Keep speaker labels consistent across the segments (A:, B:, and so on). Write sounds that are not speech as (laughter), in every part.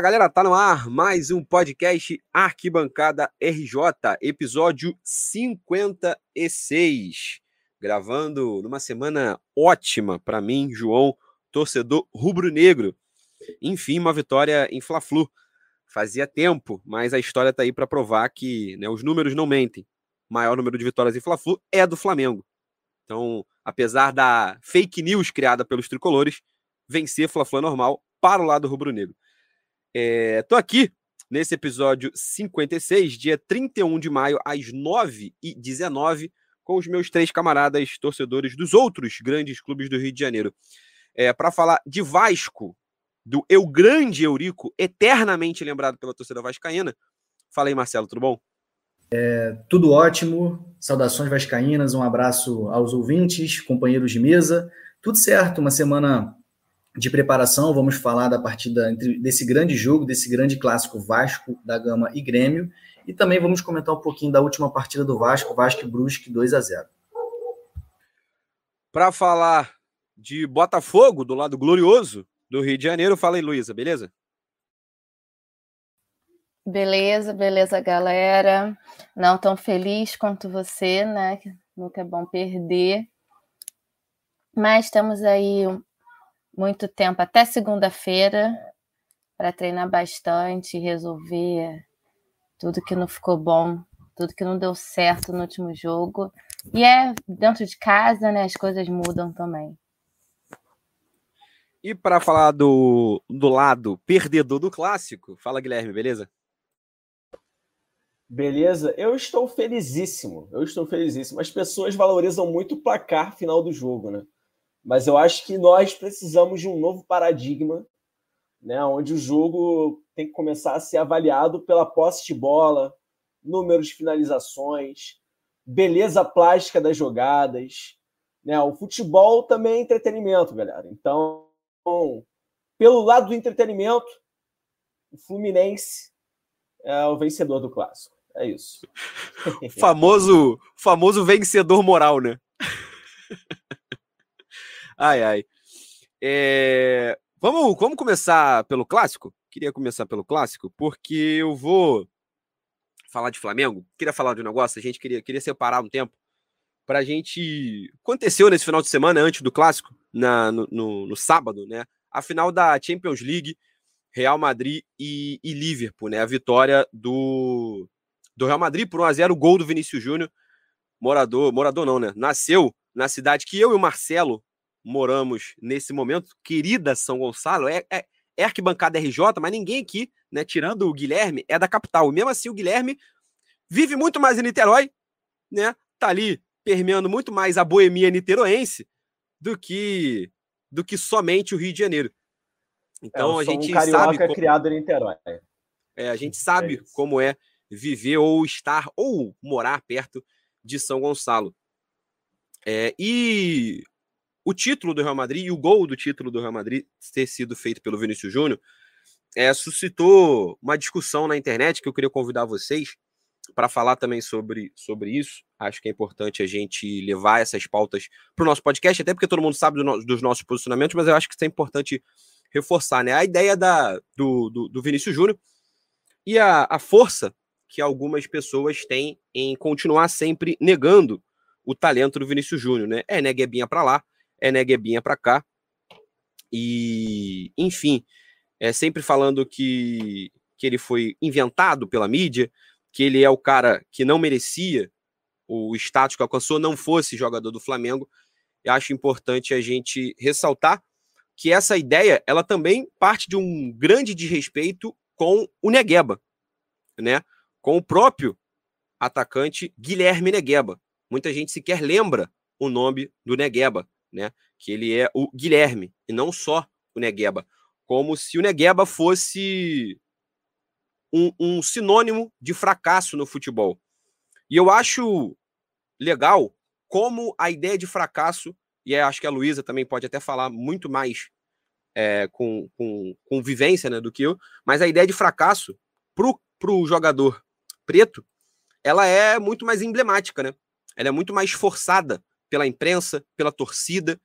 A: Fala galera, tá no ar mais um podcast Arquibancada RJ, episódio 56. Gravando numa semana ótima para mim, João, torcedor rubro-negro. Enfim, uma vitória em Fla-Flu. Fazia tempo, mas a história tá aí para provar que né, os números não mentem. O maior número de vitórias em Fla-Flu é do Flamengo. Então, apesar da fake news criada pelos tricolores, vencer Fla-Flu é normal para o lado rubro-negro. Estou é, aqui nesse episódio 56, dia 31 de maio, às 9h19, com os meus três camaradas torcedores dos outros grandes clubes do Rio de Janeiro. É, Para falar de Vasco, do Eu Grande Eurico, eternamente lembrado pela torcida vascaína. Fala aí, Marcelo, tudo bom?
B: É, tudo ótimo, saudações vascaínas, um abraço aos ouvintes, companheiros de mesa. Tudo certo, uma semana de preparação, vamos falar da partida entre, desse grande jogo, desse grande clássico Vasco da Gama e Grêmio, e também vamos comentar um pouquinho da última partida do Vasco, Vasco e Brusque 2 a 0.
A: Para falar de Botafogo, do lado glorioso do Rio de Janeiro, fala aí, Luísa, beleza?
C: Beleza, beleza, galera. Não tão feliz quanto você, né? Nunca é bom perder. Mas estamos aí muito tempo até segunda-feira para treinar bastante, resolver tudo que não ficou bom, tudo que não deu certo no último jogo. E é dentro de casa, né? As coisas mudam também.
A: E para falar do, do lado perdedor do clássico, fala Guilherme, beleza?
D: Beleza, eu estou felizíssimo. Eu estou felizíssimo. As pessoas valorizam muito o placar final do jogo, né? Mas eu acho que nós precisamos de um novo paradigma, né, onde o jogo tem que começar a ser avaliado pela posse de bola, número de finalizações, beleza plástica das jogadas. Né? O futebol também é entretenimento, galera. Então, pelo lado do entretenimento, o Fluminense é o vencedor do clássico. É isso. (laughs)
A: famoso, famoso vencedor moral, né? (laughs) Ai, ai. É... Vamos, vamos começar pelo clássico? Queria começar pelo clássico, porque eu vou falar de Flamengo. Queria falar de um negócio, a gente queria, queria separar um tempo para a gente. Aconteceu nesse final de semana, antes do clássico, na, no, no, no sábado, né? A final da Champions League, Real Madrid e, e Liverpool, né? A vitória do, do Real Madrid por 1x0, gol do Vinícius Júnior. Morador, morador não, né? Nasceu na cidade que eu e o Marcelo moramos nesse momento, querida São Gonçalo, é, é, é arquibancada RJ, mas ninguém aqui, né, tirando o Guilherme, é da capital. E mesmo assim, o Guilherme vive muito mais em Niterói, né? Tá ali permeando muito mais a boemia niteroense do que do que somente o Rio de Janeiro.
D: Então é, a gente um sabe como... criado em Niterói.
A: É, a gente (laughs) sabe é como é viver ou estar ou morar perto de São Gonçalo. É, e o título do Real Madrid e o gol do título do Real Madrid ter sido feito pelo Vinícius Júnior é, suscitou uma discussão na internet que eu queria convidar vocês para falar também sobre, sobre isso. Acho que é importante a gente levar essas pautas para o nosso podcast, até porque todo mundo sabe do no, dos nossos posicionamentos, mas eu acho que isso é importante reforçar, né? A ideia da, do, do, do Vinícius Júnior e a, a força que algumas pessoas têm em continuar sempre negando o talento do Vinícius Júnior, né? É neguebinha para lá, é Neguebinha para cá. E, enfim, é sempre falando que, que ele foi inventado pela mídia, que ele é o cara que não merecia o status que alcançou, não fosse jogador do Flamengo. Eu acho importante a gente ressaltar que essa ideia, ela também parte de um grande desrespeito com o Negueba, né? Com o próprio atacante Guilherme Negueba. Muita gente sequer lembra o nome do Negueba, né? Que ele é o Guilherme e não só o Negueba, como se o Negueba fosse um, um sinônimo de fracasso no futebol. E eu acho legal como a ideia de fracasso, e acho que a Luísa também pode até falar muito mais é, com, com, com vivência né, do que eu, mas a ideia de fracasso para o jogador preto, ela é muito mais emblemática, né? Ela é muito mais forçada pela imprensa, pela torcida,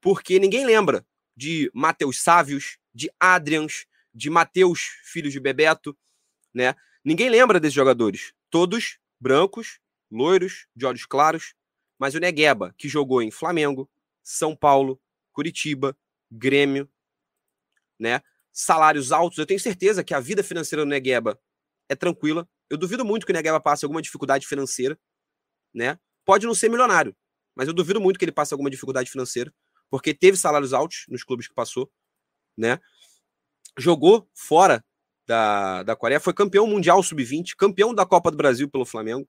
A: porque ninguém lembra de Matheus Sávios, de Adrians, de Mateus, filho de Bebeto, né? Ninguém lembra desses jogadores. Todos brancos, loiros, de olhos claros. Mas o Negueba, que jogou em Flamengo, São Paulo, Curitiba, Grêmio, né? Salários altos. Eu tenho certeza que a vida financeira do Negueba é tranquila. Eu duvido muito que o Negueba passe alguma dificuldade financeira, né? Pode não ser milionário, mas eu duvido muito que ele passe alguma dificuldade financeira, porque teve salários altos nos clubes que passou, né? Jogou fora da, da Coreia, foi campeão mundial sub-20, campeão da Copa do Brasil pelo Flamengo.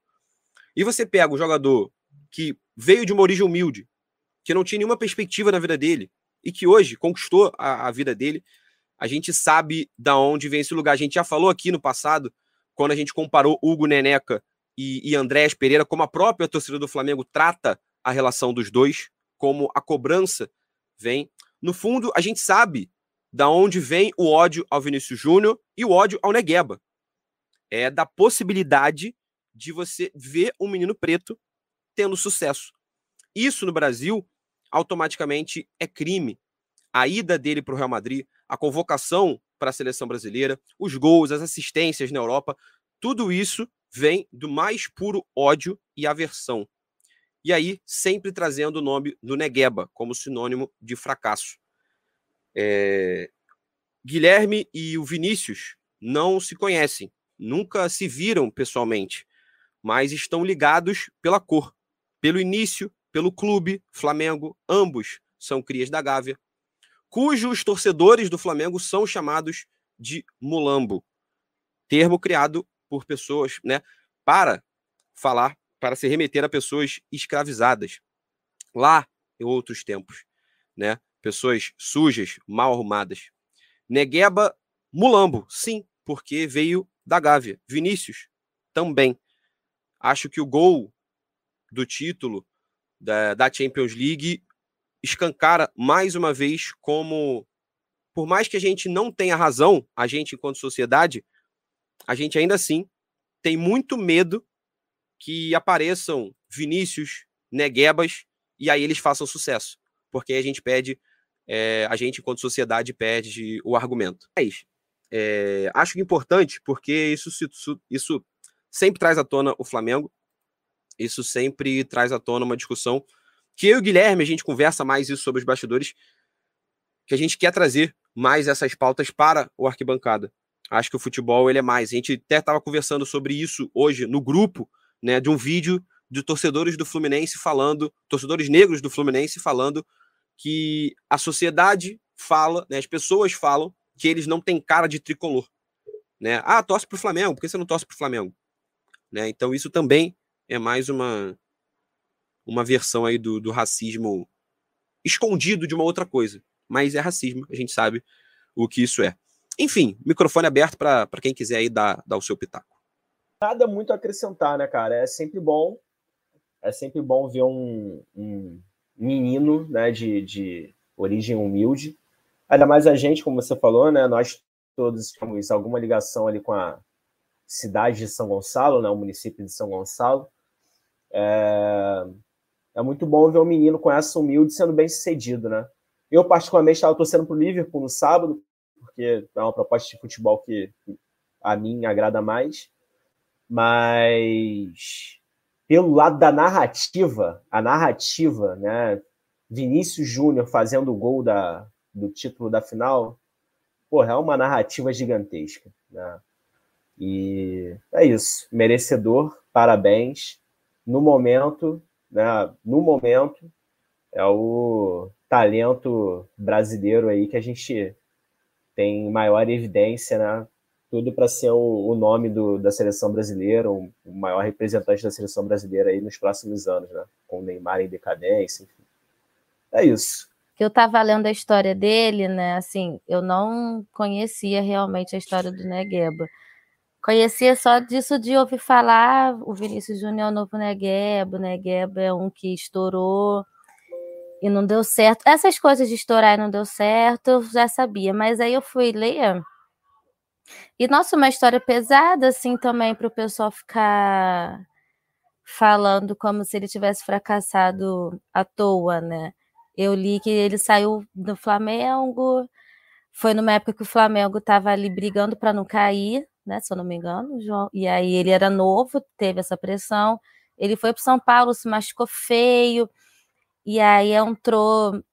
A: E você pega um jogador que veio de uma origem humilde, que não tinha nenhuma perspectiva na vida dele, e que hoje conquistou a, a vida dele, a gente sabe da onde vem esse lugar. A gente já falou aqui no passado, quando a gente comparou Hugo Neneca e, e Andrés Pereira, como a própria torcida do Flamengo trata a relação dos dois, como a cobrança vem. No fundo, a gente sabe da onde vem o ódio ao Vinícius Júnior e o ódio ao Negueba. É da possibilidade de você ver um menino preto tendo sucesso. Isso no Brasil automaticamente é crime. A ida dele para o Real Madrid, a convocação para a seleção brasileira, os gols, as assistências na Europa, tudo isso vem do mais puro ódio e aversão. E aí, sempre trazendo o nome do Negueba como sinônimo de fracasso. É... Guilherme e o Vinícius não se conhecem, nunca se viram pessoalmente, mas estão ligados pela cor, pelo início, pelo clube Flamengo, ambos são crias da Gávea, cujos torcedores do Flamengo são chamados de mulambo, termo criado por pessoas, né, para falar, para se remeter a pessoas escravizadas lá em outros tempos, né? pessoas sujas, mal arrumadas. Negueba, Mulambo, sim, porque veio da Gávea. Vinícius, também. Acho que o gol do título da, da Champions League escancara mais uma vez como, por mais que a gente não tenha razão, a gente enquanto sociedade, a gente ainda assim tem muito medo que apareçam Vinícius, Neguebas e aí eles façam sucesso. Porque a gente pede é, a gente, enquanto sociedade, perde o argumento. Mas é, acho importante, porque isso, isso, isso sempre traz à tona o Flamengo, isso sempre traz à tona uma discussão que eu e o Guilherme, a gente conversa mais isso sobre os bastidores, que a gente quer trazer mais essas pautas para o arquibancada. Acho que o futebol ele é mais. A gente até estava conversando sobre isso hoje no grupo, né, de um vídeo de torcedores do Fluminense falando, torcedores negros do Fluminense falando que a sociedade fala, né, as pessoas falam que eles não têm cara de tricolor. Né? Ah, torce para o Flamengo, por que você não torce para o Flamengo? Né? Então isso também é mais uma, uma versão aí do, do racismo escondido de uma outra coisa. Mas é racismo, a gente sabe o que isso é. Enfim, microfone aberto para quem quiser aí dar, dar o seu pitaco.
D: Nada muito a acrescentar, né, cara? É sempre bom. É sempre bom ver um, um menino, né, de, de origem humilde. Ainda mais a gente, como você falou, né, nós todos temos alguma ligação ali com a cidade de São Gonçalo, né, o município de São Gonçalo. É, é muito bom ver um menino com essa humilde sendo bem sucedido, né? Eu, particularmente, estava torcendo para o Liverpool no sábado, porque é uma proposta de futebol que a mim agrada mais. Mas pelo lado da narrativa, a narrativa, né? Vinícius Júnior fazendo o gol da, do título da final, porra, é uma narrativa gigantesca, né? E é isso, merecedor, parabéns. No momento, né, no momento, é o talento brasileiro aí que a gente tem maior evidência, né? Tudo para ser o, o nome do, da seleção brasileira, o, maior representante da seleção brasileira aí nos próximos anos, né? Com o Neymar em decadência, enfim. É isso.
C: Eu estava lendo a história dele, né? Assim, eu não conhecia realmente a história do Negueba. Conhecia só disso de ouvir falar o Vinícius Júnior é o novo Negueba, o Negueba é um que estourou e não deu certo. Essas coisas de estourar e não deu certo, eu já sabia, mas aí eu fui ler e, nossa, uma história pesada, assim, também, para o pessoal ficar falando como se ele tivesse fracassado à toa, né? Eu li que ele saiu do Flamengo, foi numa época que o Flamengo estava ali brigando para não cair, né? Se eu não me engano, João. E aí ele era novo, teve essa pressão. Ele foi para São Paulo, se machucou feio. E aí entrou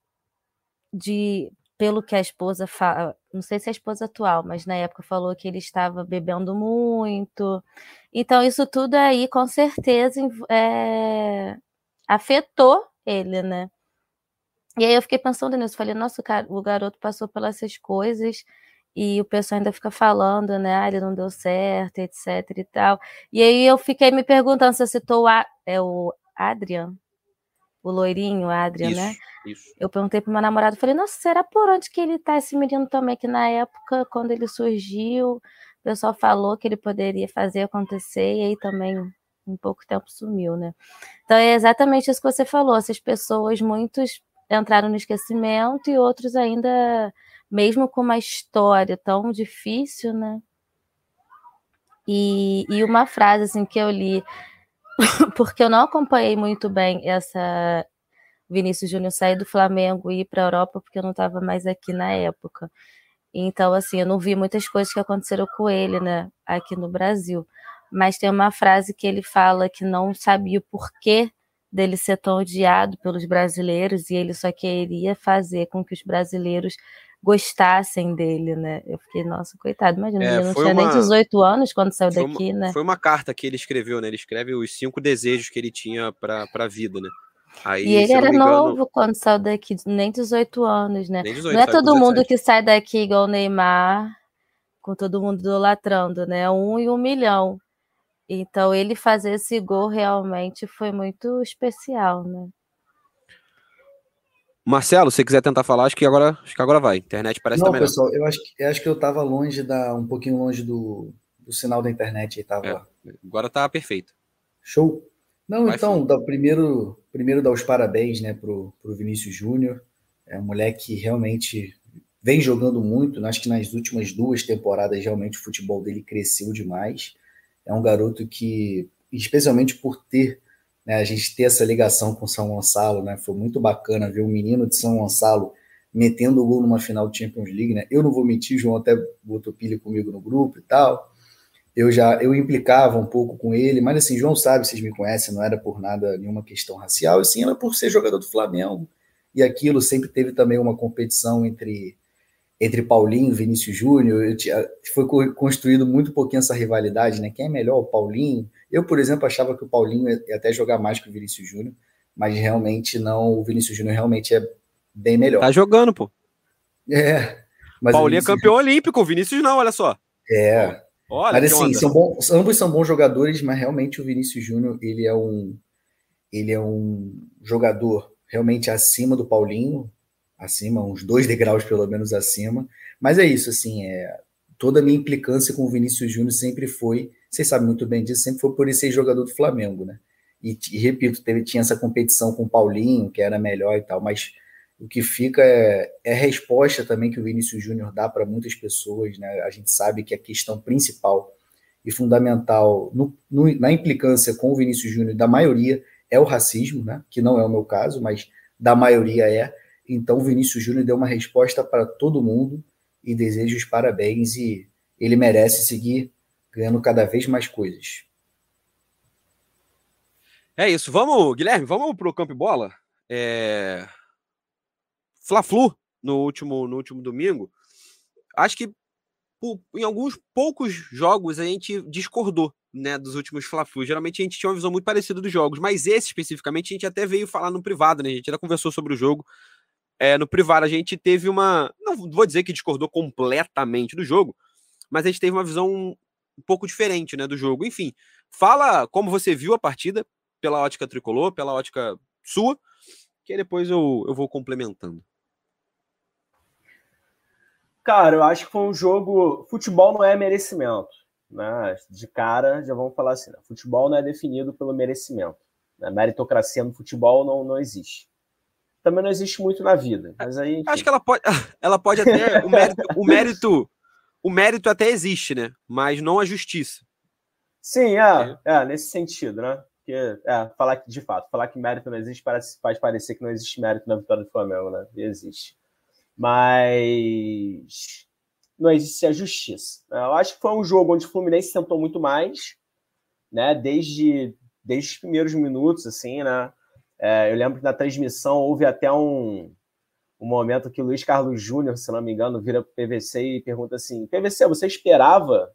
C: de pelo que a esposa fala, não sei se é a esposa atual, mas na época falou que ele estava bebendo muito. Então, isso tudo aí, com certeza, é, afetou ele, né? E aí eu fiquei pensando nisso, falei, nossa, o garoto passou pelas essas coisas e o pessoal ainda fica falando, né? Ah, ele não deu certo, etc e tal. E aí eu fiquei me perguntando se citou o, é o Adrian, o loirinho, o Adrian, né? isso, né? Isso. Eu perguntei pro meu namorado, falei, nossa, será por onde que ele tá, esse menino também? Que na época, quando ele surgiu, o pessoal falou que ele poderia fazer acontecer, e aí também em pouco tempo sumiu, né? Então é exatamente isso que você falou. Essas pessoas, muitos entraram no esquecimento e outros ainda, mesmo com uma história tão difícil, né? E, e uma frase assim que eu li, (laughs) porque eu não acompanhei muito bem essa Vinícius Júnior sair do Flamengo e ir para a Europa, porque eu não estava mais aqui na época. Então, assim, eu não vi muitas coisas que aconteceram com ele, né, aqui no Brasil. Mas tem uma frase que ele fala que não sabia o porquê dele ser tão odiado pelos brasileiros e ele só queria fazer com que os brasileiros gostassem dele, né? Eu fiquei, nossa, coitado, imagina, é, ele não tinha uma... nem 18 anos quando saiu
A: foi
C: daqui,
A: uma,
C: né?
A: Foi uma carta que ele escreveu, né? Ele escreve os cinco desejos que ele tinha para a vida, né?
C: Aí, e ele era engano... novo quando saiu daqui, nem 18 anos, né? 18, não é todo mundo que sai daqui igual o Neymar, com todo mundo idolatrando, né? Um e um milhão. Então, ele fazer esse gol realmente foi muito especial, né?
A: Marcelo, se você quiser tentar falar, acho que agora, acho que agora vai. A internet parece
B: Não,
A: estar melhor.
B: pessoal, eu acho, eu acho que eu estava longe da, um pouquinho longe do, do sinal da internet aí tava.
A: É, agora tá perfeito.
B: Show. Não, vai então, dá, primeiro, primeiro dar os parabéns, né, pro, pro Vinícius Júnior. É um moleque que realmente vem jogando muito. Né? Acho que nas últimas duas temporadas realmente o futebol dele cresceu demais. É um garoto que, especialmente por ter, né, a gente ter essa ligação com São Gonçalo, né, foi muito bacana ver um menino de São Gonçalo metendo o gol numa final de Champions League, né? Eu não vou mentir, João até botou pilha comigo no grupo e tal. Eu já eu implicava um pouco com ele, mas assim, João sabe, vocês me conhecem, não era por nada nenhuma questão racial, e sim era por ser jogador do Flamengo. E aquilo sempre teve também uma competição entre entre Paulinho e Vinícius Júnior, foi construído muito pouquinho essa rivalidade, né? Quem é melhor, o Paulinho? Eu, por exemplo, achava que o Paulinho ia até jogar mais que o Vinícius Júnior, mas realmente não, o Vinícius Júnior realmente é bem melhor.
A: Tá jogando, pô.
B: É.
A: Mas Paulinho é campeão olímpico, o Vinícius não, olha só.
B: É. Olha mas assim, são bons, ambos são bons jogadores, mas realmente o Vinícius Júnior, ele é um ele é um jogador realmente acima do Paulinho, acima, uns dois degraus pelo menos acima. Mas é isso, assim, é, toda a minha implicância com o Vinícius Júnior sempre foi, vocês sabem muito bem disso, sempre foi por ele ser jogador do Flamengo, né? E, e, repito, teve, tinha essa competição com o Paulinho, que era melhor e tal, mas o que fica é, é a resposta também que o Vinícius Júnior dá para muitas pessoas, né? A gente sabe que a questão principal e fundamental no, no, na implicância com o Vinícius Júnior da maioria é o racismo, né? Que não é o meu caso, mas da maioria é. Então, o Vinícius Júnior deu uma resposta para todo mundo e desejo os parabéns e ele merece seguir ganhando cada vez mais coisas.
A: É isso. Vamos, Guilherme, vamos para o campo e bola? É... Fla-Flu no último, no último domingo. Acho que em alguns poucos jogos a gente discordou né, dos últimos Fla-Flu. Geralmente a gente tinha uma visão muito parecida dos jogos, mas esse especificamente a gente até veio falar no privado, né? A gente já conversou sobre o jogo é, no privado a gente teve uma. Não vou dizer que discordou completamente do jogo, mas a gente teve uma visão um pouco diferente né, do jogo. Enfim, fala como você viu a partida pela ótica tricolor, pela ótica sua, que depois eu, eu vou complementando.
D: Cara, eu acho que foi um jogo. Futebol não é merecimento. Né? De cara, já vamos falar assim: né? futebol não é definido pelo merecimento. Né? Meritocracia no futebol não, não existe também não existe muito na vida. Mas aí, enfim.
A: Acho que ela pode, (laughs) ela pode até. O mérito, o mérito, o mérito até existe, né? Mas não a justiça.
D: Sim, é, é nesse sentido, né? Porque, é, falar que, de fato, falar que mérito não existe parece, faz parecer que não existe mérito na vitória do Flamengo, né? E existe. mas não existe a justiça. Eu acho que foi um jogo onde o Fluminense tentou muito mais, né? Desde, desde os primeiros minutos, assim, né? É, eu lembro que na transmissão houve até um, um momento que o Luiz Carlos Júnior, se não me engano, vira para PVC e pergunta assim: PVC, você esperava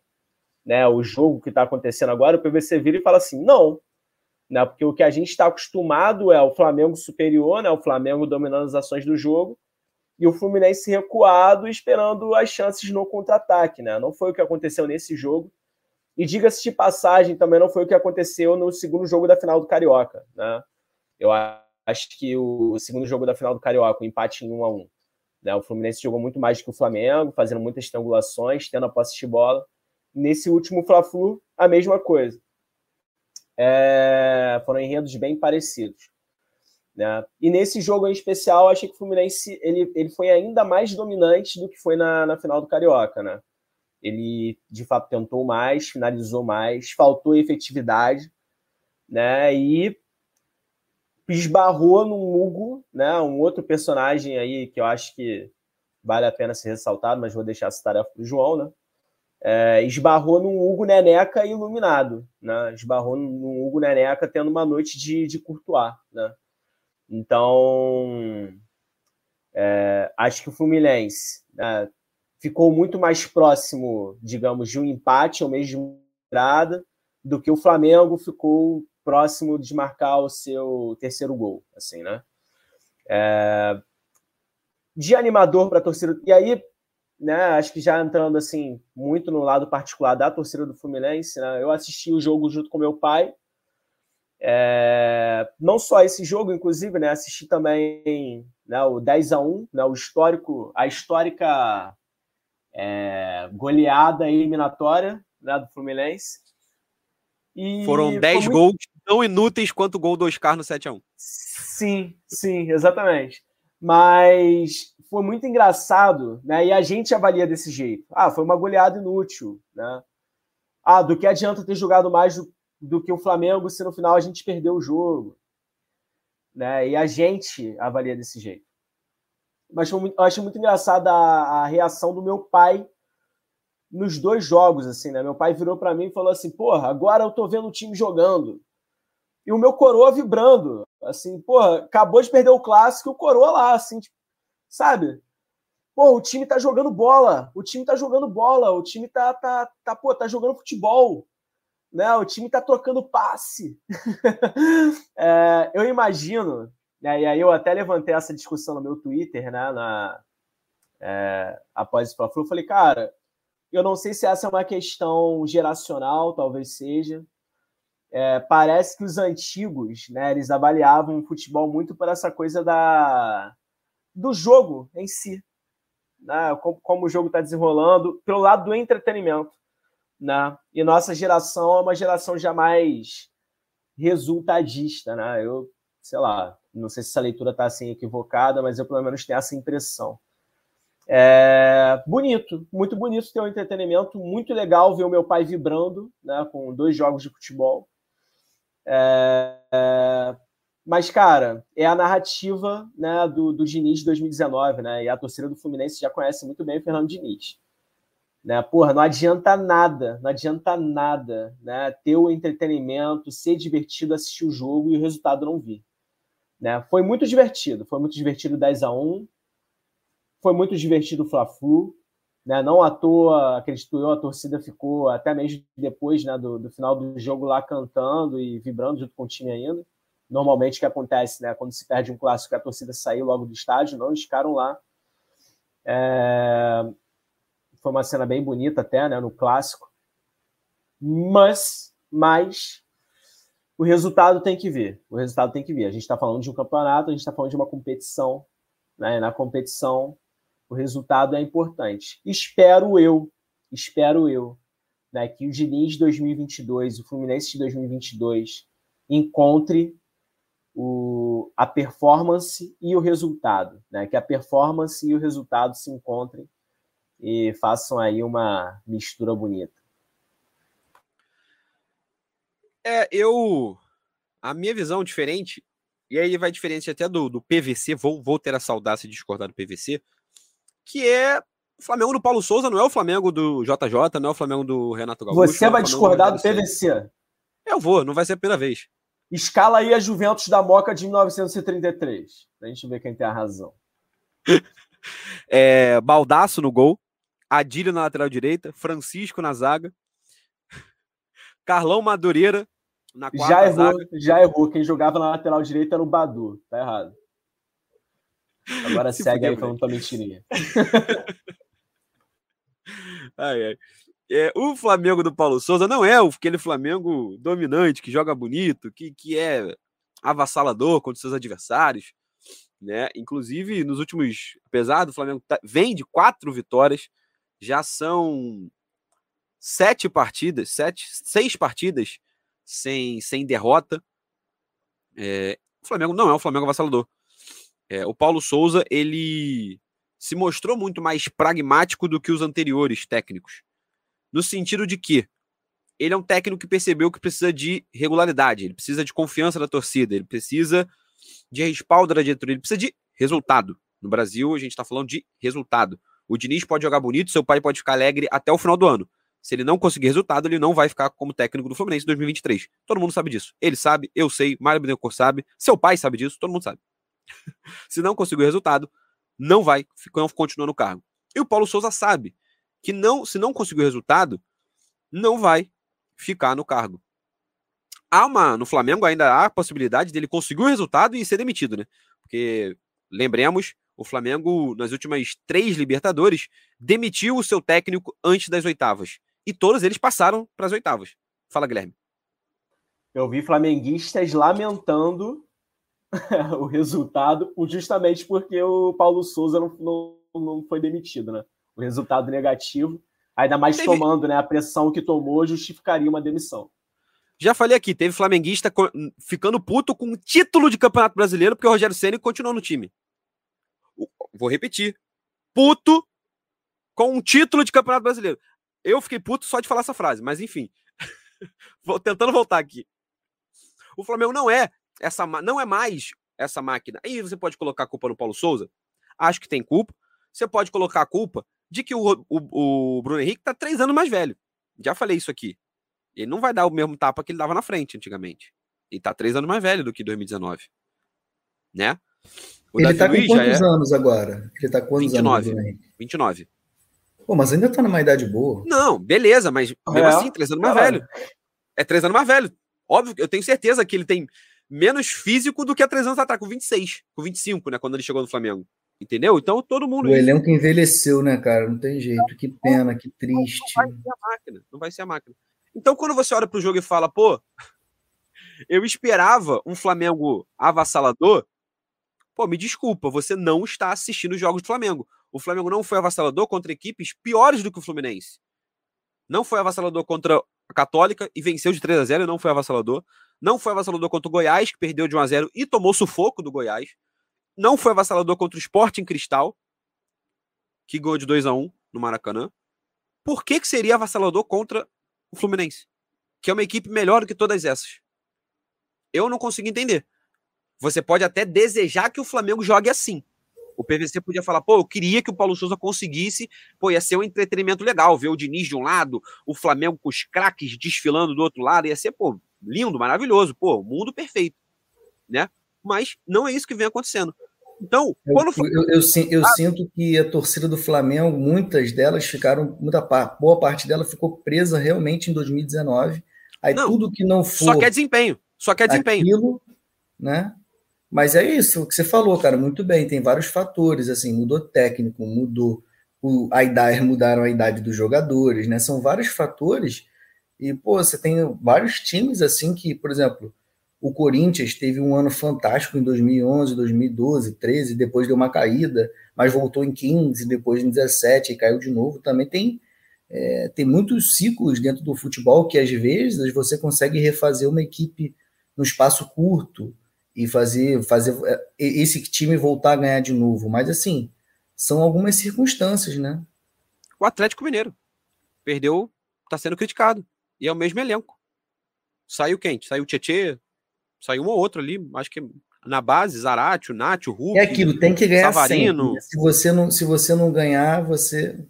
D: né, o jogo que está acontecendo agora? O PVC vira e fala assim: não. Né, porque o que a gente está acostumado é o Flamengo superior, né, o Flamengo dominando as ações do jogo, e o Fluminense recuado esperando as chances no contra-ataque. Né? Não foi o que aconteceu nesse jogo. E diga-se de passagem, também não foi o que aconteceu no segundo jogo da final do Carioca. Né? Eu acho que o segundo jogo da final do Carioca, o empate em 1 a 1 né? O Fluminense jogou muito mais do que o Flamengo, fazendo muitas estrangulações, tendo a posse de bola. Nesse último Fla-Flu, a mesma coisa. É... Foram enredos bem parecidos. Né? E nesse jogo em especial, achei que o Fluminense ele, ele foi ainda mais dominante do que foi na, na final do Carioca. Né? Ele, de fato, tentou mais, finalizou mais, faltou efetividade, né? E esbarrou no Hugo, né? Um outro personagem aí que eu acho que vale a pena ser ressaltado, mas vou deixar essa tarefa para o João, né? É, esbarrou num Hugo Neneca iluminado, né? Esbarrou num Hugo Neneca tendo uma noite de, de Courtois, né? Então, é, acho que o Fluminense né, ficou muito mais próximo, digamos, de um empate ou mesmo de entrada do que o Flamengo ficou próximo de marcar o seu terceiro gol, assim, né? É, de animador para a torcida. E aí, né, acho que já entrando assim muito no lado particular da torcida do Fluminense, né, eu assisti o jogo junto com meu pai é, não só esse jogo, inclusive, né, assisti também né, o 10 a 1 né, o histórico, a histórica é, goleada eliminatória né, do Fluminense.
A: E Foram 10 muito... gols tão inúteis quanto o gol do Oscar no 7 a 1
D: Sim, sim, exatamente. Mas foi muito engraçado, né? E a gente avalia desse jeito. Ah, foi uma goleada inútil, né? Ah, do que adianta ter jogado mais do, do que o Flamengo se no final a gente perdeu o jogo. Né? E a gente avalia desse jeito. Mas eu acho muito engraçada a, a, reação do meu pai nos dois jogos, assim, né? Meu pai virou para mim e falou assim: "Porra, agora eu tô vendo o time jogando". E o meu coroa vibrando, assim, porra, acabou de perder o clássico, o coroa lá, assim, tipo, sabe? Pô, o time tá jogando bola, o time tá jogando bola, o time tá tá tá, pô, tá jogando futebol né? O time está trocando passe. (laughs) é, eu imagino, né, e aí eu até levantei essa discussão no meu Twitter, né? Na, é, após o Fla-Flu, falei, cara, eu não sei se essa é uma questão geracional, talvez seja. É, parece que os antigos, né, eles avaliavam o futebol muito por essa coisa da do jogo em si, né, como, como o jogo está desenrolando, pelo lado do entretenimento né? E nossa geração é uma geração jamais resultadista, né? Eu, sei lá, não sei se essa leitura está assim equivocada, mas eu pelo menos tenho essa impressão. É bonito, muito bonito ter um entretenimento, muito legal ver o meu pai vibrando, né, com dois jogos de futebol. É, é, mas, cara, é a narrativa né, do, do Diniz de 2019, né? E a torcida do Fluminense já conhece muito bem o Fernando Diniz. Né? Porra, não adianta nada, não adianta nada, né? Ter o entretenimento, ser divertido, assistir o jogo e o resultado não vir. Né? Foi muito divertido, foi muito divertido 10 a 1 foi muito divertido o Fla-Flu, né? Não à toa, acredito eu, a torcida ficou até mesmo depois né, do, do final do jogo lá cantando e vibrando junto com o time ainda. Normalmente o que acontece, né? Quando se perde um clássico, a torcida saiu logo do estádio, não, eles ficaram lá. É... Foi uma cena bem bonita até, né, no clássico. Mas, mas o resultado tem que vir. O resultado tem que vir. A gente está falando de um campeonato, a gente está falando de uma competição. Né? Na competição, o resultado é importante. Espero eu, espero eu, né, que o Diniz 2022, o Fluminense de 2022, encontre o, a performance e o resultado. Né? Que a performance e o resultado se encontrem e façam aí uma mistura bonita.
A: É, eu. A minha visão diferente, e aí vai diferente até do, do PVC, vou, vou ter a saudácia de discordar do PVC. Que é o Flamengo do Paulo Souza, não é o Flamengo do JJ, não é o Flamengo do Renato Gaúcho.
D: Você
A: é
D: vai discordar do PVC?
A: Eu vou, não vai ser a primeira vez.
D: Escala aí a Juventus da Moca de 1933, pra gente ver quem tem a razão. (laughs)
A: é, Baldaço no gol, Adílio na lateral direita, Francisco na zaga, (laughs) Carlão Madureira na quarta
D: já errou,
A: zaga.
D: Já errou, quem jogava na lateral direita era o Badu, tá errado. Agora (laughs) Se segue aí falando tua mentirinha.
A: ai, ai. É, o Flamengo do Paulo Souza não é aquele Flamengo dominante, que joga bonito, que, que é avassalador contra seus adversários. Né? Inclusive, nos últimos. Apesar do Flamengo tá, vem de quatro vitórias, já são sete partidas, sete, seis partidas sem, sem derrota. É, o Flamengo não é o Flamengo avassalador. É, o Paulo Souza, ele se mostrou muito mais pragmático do que os anteriores técnicos. No sentido de que ele é um técnico que percebeu que precisa de regularidade, ele precisa de confiança da torcida, ele precisa de respaldo da diretoria, ele precisa de resultado. No Brasil, a gente está falando de resultado. O Diniz pode jogar bonito, seu pai pode ficar alegre até o final do ano. Se ele não conseguir resultado, ele não vai ficar como técnico do Fluminense em 2023. Todo mundo sabe disso. Ele sabe, eu sei, Mário Bittencourt sabe, seu pai sabe disso, todo mundo sabe. (laughs) Se não conseguir resultado, não vai não continua no cargo. E o Paulo Souza sabe que não, se não conseguir resultado, não vai ficar no cargo. Há uma, no Flamengo ainda há a possibilidade dele conseguir o resultado e ser demitido, né? Porque lembremos, o Flamengo nas últimas três Libertadores demitiu o seu técnico antes das oitavas e todos eles passaram para as oitavas. Fala, Guilherme.
D: Eu vi flamenguistas lamentando (laughs) o resultado, justamente porque o Paulo Souza não, não, não foi demitido, né? O resultado negativo, ainda mais teve... tomando né, a pressão que tomou, justificaria uma demissão.
A: Já falei aqui, teve flamenguista ficando puto com o título de Campeonato Brasileiro porque o Rogério Ceni continuou no time. Vou repetir. Puto com um título de Campeonato Brasileiro. Eu fiquei puto só de falar essa frase, mas enfim. (laughs) Vou tentando voltar aqui. O Flamengo não é essa não é mais essa máquina. Aí você pode colocar a culpa no Paulo Souza? Acho que tem culpa. Você pode colocar a culpa de que o, o, o Bruno Henrique tá três anos mais velho. Já falei isso aqui. Ele não vai dar o mesmo tapa que ele dava na frente antigamente. Ele tá três anos mais velho do que 2019. Né?
B: O ele Davi tá com Luiz quantos é... anos agora? Ele tá com quantos
A: 29,
B: anos?
A: 29.
B: Pô, mas ainda tá numa idade boa.
A: Não, beleza, mas mesmo é. assim, três anos mais velho. É três anos mais velho. Óbvio, eu tenho certeza que ele tem menos físico do que há três anos atrás, com 26, com 25, né? Quando ele chegou no Flamengo. Entendeu? Então todo mundo.
B: O elenco envelheceu, né, cara? Não tem jeito. Que pena, que triste.
A: Não vai ser a máquina. Não vai ser a máquina. Então, quando você olha pro jogo e fala, pô, (laughs) eu esperava um Flamengo avassalador, pô, me desculpa, você não está assistindo os jogos do Flamengo. O Flamengo não foi avassalador contra equipes piores do que o Fluminense. Não foi avassalador contra a Católica e venceu de 3 a 0 e não foi avassalador. Não foi avassalador contra o Goiás, que perdeu de 1 a 0 e tomou sufoco do Goiás. Não foi avassalador contra o Sport em Cristal, que ganhou de 2 a 1 no Maracanã. Por que, que seria avassalador contra o Fluminense? Que é uma equipe melhor do que todas essas. Eu não consigo entender. Você pode até desejar que o Flamengo jogue assim. O PVC podia falar, pô, eu queria que o Paulo Souza conseguisse, pô, ia ser um entretenimento legal, ver o Diniz de um lado, o Flamengo com os craques desfilando do outro lado, ia ser, pô, lindo, maravilhoso, pô, mundo perfeito, né? Mas não é isso que vem acontecendo. Então, quando
B: eu, eu, eu, eu ah, sinto que a torcida do Flamengo, muitas delas ficaram, muita boa parte dela ficou presa realmente em 2019. Aí não, tudo que não for.
A: Só quer desempenho. Só quer desempenho.
B: Aquilo, né? Mas é isso que você falou, cara, muito bem. Tem vários fatores, assim, mudou técnico, mudou o, a idade, mudaram a idade dos jogadores, né? São vários fatores e, pô, você tem vários times assim que, por exemplo, o Corinthians teve um ano fantástico em 2011, 2012, 13, depois deu uma caída, mas voltou em 15, depois em 17 e caiu de novo. Também tem, é, tem muitos ciclos dentro do futebol que às vezes você consegue refazer uma equipe no espaço curto e fazer, fazer é, esse time voltar a ganhar de novo. Mas assim, são algumas circunstâncias, né?
A: O Atlético Mineiro perdeu, está sendo criticado. E é o mesmo elenco. Saiu quem? Saiu o Tietê, saiu um ou outro ali, acho que na base, Zaratio, Nacho, Hulk.
B: É aquilo, tem que ganhar
A: Savarino.
B: sempre. Se você não, se você não ganhar, você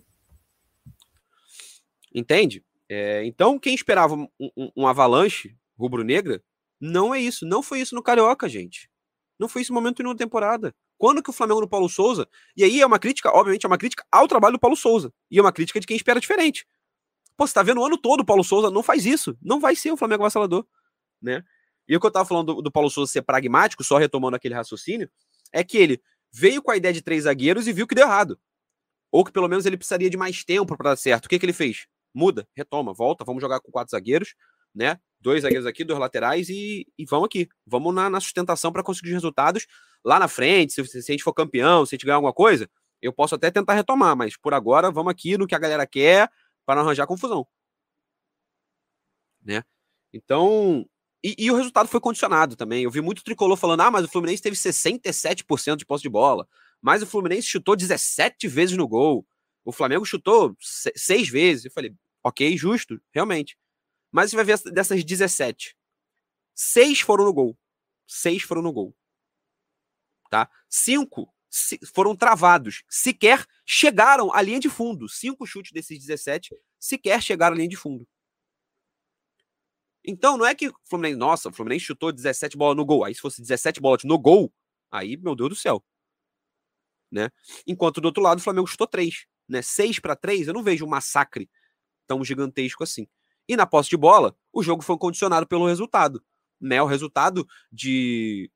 A: Entende? É, então, quem esperava um, um, um avalanche rubro-negra, não é isso. Não foi isso no Carioca, gente. Não foi esse momento nenhum na temporada. Quando que o Flamengo no Paulo Souza. E aí é uma crítica, obviamente, é uma crítica ao trabalho do Paulo Souza. E é uma crítica de quem espera diferente. Pô, você tá vendo o ano todo o Paulo Souza, não faz isso. Não vai ser o Flamengo vassalador. Né? E o que eu tava falando do, do Paulo Souza ser pragmático, só retomando aquele raciocínio, é que ele veio com a ideia de três zagueiros e viu que deu errado. Ou que pelo menos ele precisaria de mais tempo para dar certo. O que, que ele fez? Muda, retoma, volta, vamos jogar com quatro zagueiros, né? Dois zagueiros aqui, dois laterais e, e vamos aqui. Vamos na, na sustentação para conseguir os resultados lá na frente. Se, se, a gente for campeão, se a gente ganhar alguma coisa, eu posso até tentar retomar, mas por agora vamos aqui no que a galera quer para não arranjar confusão. Né? Então, e, e, o resultado foi condicionado também. Eu vi muito tricolor falando: ah, mas o Fluminense teve 67% de posse de bola. Mas o Fluminense chutou 17 vezes no gol. O Flamengo chutou 6 vezes. Eu falei: ok, justo, realmente. Mas você vai ver dessas 17. 6 foram no gol. 6 foram no gol. Tá? 5 foram travados. Sequer chegaram à linha de fundo. 5 chutes desses 17 sequer chegaram à linha de fundo. Então, não é que o Fluminense, nossa, o Fluminense chutou 17 bolas no gol. Aí, se fosse 17 bolas no gol, aí, meu Deus do céu. Né? Enquanto do outro lado, o Flamengo chutou 3. Né? 6 para 3, eu não vejo um massacre tão gigantesco assim. E na posse de bola, o jogo foi condicionado pelo resultado. Né? O resultado de,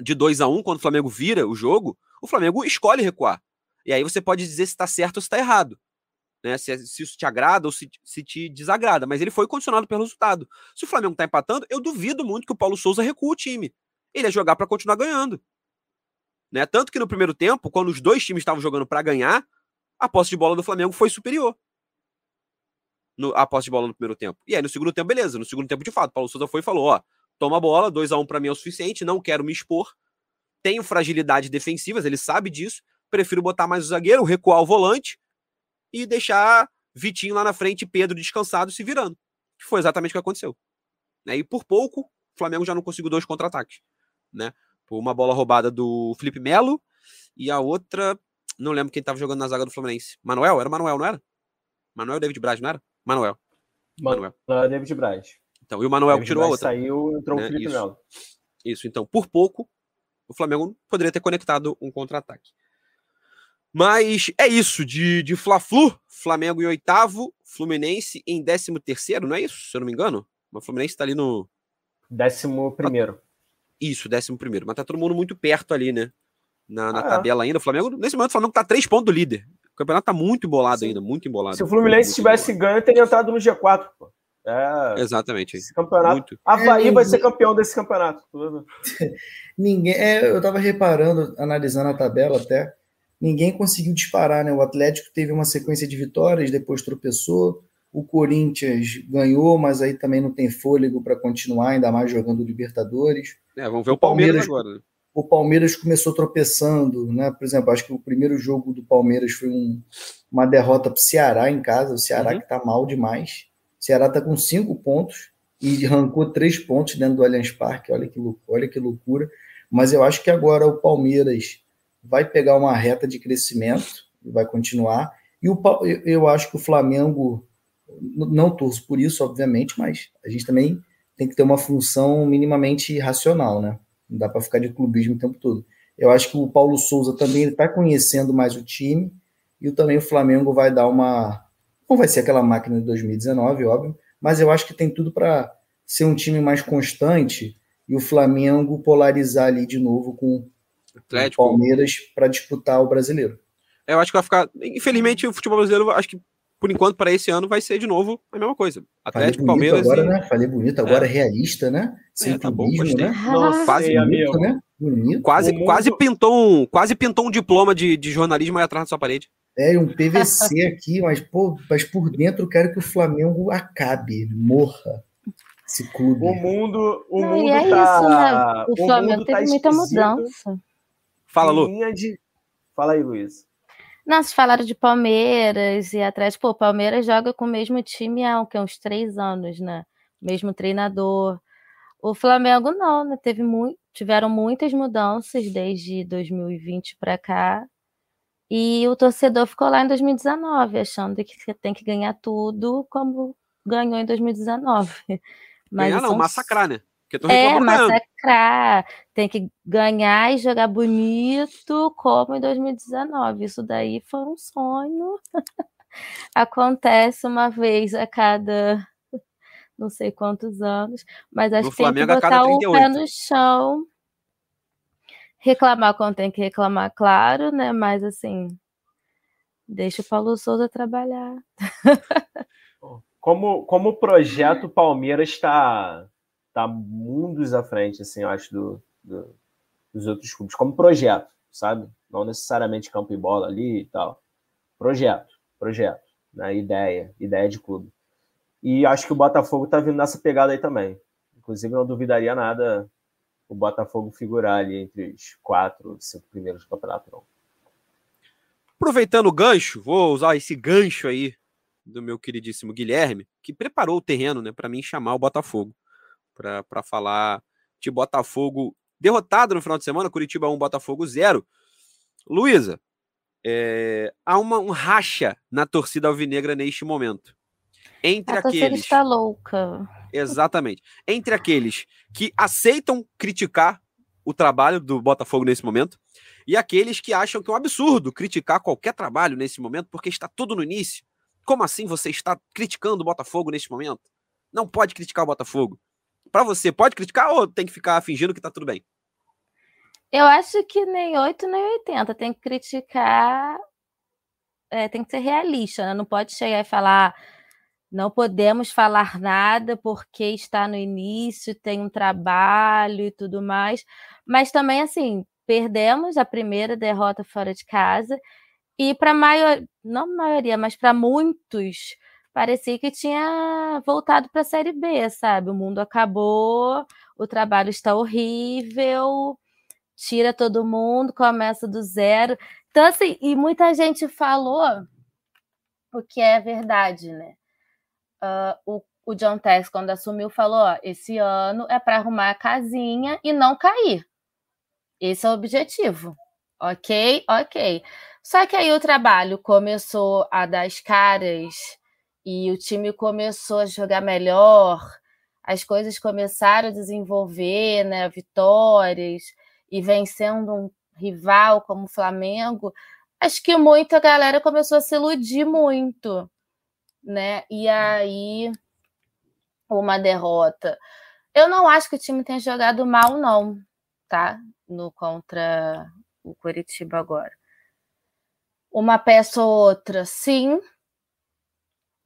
A: de 2 a 1 quando o Flamengo vira o jogo, o Flamengo escolhe recuar. E aí você pode dizer se está certo ou se está errado né? Se, se, isso te agrada ou se, se, te desagrada, mas ele foi condicionado pelo resultado. Se o Flamengo tá empatando, eu duvido muito que o Paulo Souza recua o time. Ele ia jogar para continuar ganhando. Né? Tanto que no primeiro tempo, quando os dois times estavam jogando para ganhar, a posse de bola do Flamengo foi superior. No, a posse de bola no primeiro tempo. E aí no segundo tempo, beleza. No segundo tempo, de fato, Paulo Souza foi e falou: ó, toma a bola, 2 a 1 um para mim é o suficiente, não quero me expor. Tenho fragilidades defensivas, ele sabe disso. Prefiro botar mais o zagueiro, recuar o volante e deixar Vitinho lá na frente e Pedro descansado se virando. Que foi exatamente o que aconteceu. Né? E por pouco, o Flamengo já não conseguiu dois contra-ataques. Né? Por uma bola roubada do Felipe Melo e a outra, não lembro quem estava jogando na zaga do Fluminense. Manuel? Era Manuel, não era? Manuel David Braz, não era? Manuel.
D: Manuel. Manuel David Braz.
A: Então, e o Manuel tirou a outra.
D: Saiu, entrou né? o Felipe. Melo.
A: Isso, então, por pouco, o Flamengo poderia ter conectado um contra-ataque. Mas é isso, de, de Fla-Flu, Flamengo em oitavo, Fluminense em décimo terceiro, não é isso, se eu não me engano? O Fluminense está ali no...
D: Décimo primeiro.
A: Isso, décimo primeiro, mas tá todo mundo muito perto ali, né? Na, na ah, tabela ainda, o Flamengo, nesse momento o Flamengo tá três pontos do líder. O campeonato tá muito embolado Sim. ainda, muito embolado.
D: Se o Fluminense tivesse embolado. ganho, teria entrado no G4, pô. É,
A: Exatamente.
D: Esse campeonato. Muito. Havaí é, vai ser campeão desse campeonato. (laughs)
B: ninguém. É, eu tava reparando, analisando a tabela até ninguém conseguiu disparar, né? O Atlético teve uma sequência de vitórias, depois tropeçou. O Corinthians ganhou, mas aí também não tem fôlego para continuar, ainda mais jogando Libertadores.
A: É, vamos ver o, o Palmeiras, Palmeiras, agora. Né?
B: O Palmeiras começou tropeçando, né? Por exemplo, acho que o primeiro jogo do Palmeiras foi um, uma derrota para o Ceará em casa. O Ceará uhum. que está mal demais. Ceará está com cinco pontos e arrancou três pontos dentro do Allianz Parque. Olha que, olha que loucura. Mas eu acho que agora o Palmeiras vai pegar uma reta de crescimento e vai continuar. E o, eu acho que o Flamengo, não torço por isso, obviamente, mas a gente também tem que ter uma função minimamente racional, né? Não dá para ficar de clubismo o tempo todo. Eu acho que o Paulo Souza também está conhecendo mais o time e também o Flamengo vai dar uma. Não vai ser aquela máquina de 2019, óbvio, mas eu acho que tem tudo para ser um time mais constante e o Flamengo polarizar ali de novo com Atlético. Palmeiras para disputar o brasileiro.
A: É, eu acho que vai ficar. Infelizmente, o futebol brasileiro, acho que por enquanto, para esse ano, vai ser de novo a mesma coisa. Atlético, Palmeiras.
B: Agora,
A: e...
B: né? Falei bonito, agora é. realista, né?
A: Sem é, tá bom,
B: né?
A: Nossa, quase, bonito, né? bonito. Quase, mundo... quase, pintou um, quase pintou um diploma de, de jornalismo aí atrás da sua parede.
B: É, um PVC (laughs) aqui, mas, pô, mas por dentro eu quero que o Flamengo acabe, morra. Esse clube.
D: O mundo, o Não, mundo é tá. Isso, né?
C: O, o Flamengo teve tá muita mudança.
A: Fala, Lu.
D: De... Fala aí, Luiz.
C: Nossa, falaram de Palmeiras e atrás. Pô, Palmeiras joga com o mesmo time há que, uns três anos, né? Mesmo treinador. O Flamengo não, né? Teve muito, tiveram muitas mudanças desde 2020 para cá. E o torcedor ficou lá em 2019, achando que tem que ganhar tudo como ganhou em 2019. (laughs)
A: Mas ganhar não, massacrar, né?
C: é, massacrar. Tem que ganhar e jogar bonito como em 2019. Isso daí foi um sonho. (laughs) Acontece uma vez a cada não sei quantos anos, mas acho no que Flamengo, tem que botar o pé no chão. Reclamar quando tem que reclamar, claro, né? Mas assim, deixa o Paulo Souza trabalhar. (laughs)
D: Como, como projeto, o Palmeiras está tá mundos à frente, assim, eu acho, do, do, dos outros clubes. Como projeto, sabe? Não necessariamente campo e bola ali e tal. Projeto, projeto, né? ideia, ideia de clube. E acho que o Botafogo está vindo nessa pegada aí também. Inclusive, não duvidaria nada o Botafogo figurar ali entre os quatro, cinco primeiros do campeonato. Não.
A: Aproveitando o gancho, vou usar esse gancho aí do meu queridíssimo Guilherme, que preparou o terreno né, para mim chamar o Botafogo, para falar de Botafogo derrotado no final de semana, Curitiba 1, Botafogo 0. Luísa, é, há uma, um racha na torcida alvinegra neste momento. Entre a aqueles.
C: está louca.
A: Exatamente. Entre aqueles que aceitam criticar o trabalho do Botafogo nesse momento e aqueles que acham que é um absurdo criticar qualquer trabalho nesse momento porque está tudo no início. Como assim você está criticando o Botafogo neste momento? Não pode criticar o Botafogo. Para você, pode criticar ou tem que ficar fingindo que está tudo bem?
C: Eu acho que nem 8 nem 80. Tem que criticar. É, tem que ser realista, né? Não pode chegar e falar não podemos falar nada porque está no início, tem um trabalho e tudo mais. Mas também, assim, perdemos a primeira derrota fora de casa. E para maior, não maioria, mas para muitos, parecia que tinha voltado para a Série B, sabe? O mundo acabou, o trabalho está horrível, tira todo mundo, começa do zero. Então, assim, e muita gente falou o que é verdade, né? Uh, o, o John Tess, quando assumiu, falou: ó, esse ano é para arrumar a casinha e não cair. Esse é o objetivo. Ok? Ok. Só que aí o trabalho começou a dar as caras e o time começou a jogar melhor, as coisas começaram a desenvolver, né? Vitórias e vencendo um rival como o Flamengo. Acho que muita galera começou a se iludir muito né? E aí uma derrota. Eu não acho que o time tenha jogado mal, não, tá? No contra o Curitiba agora. Uma peça ou outra, sim.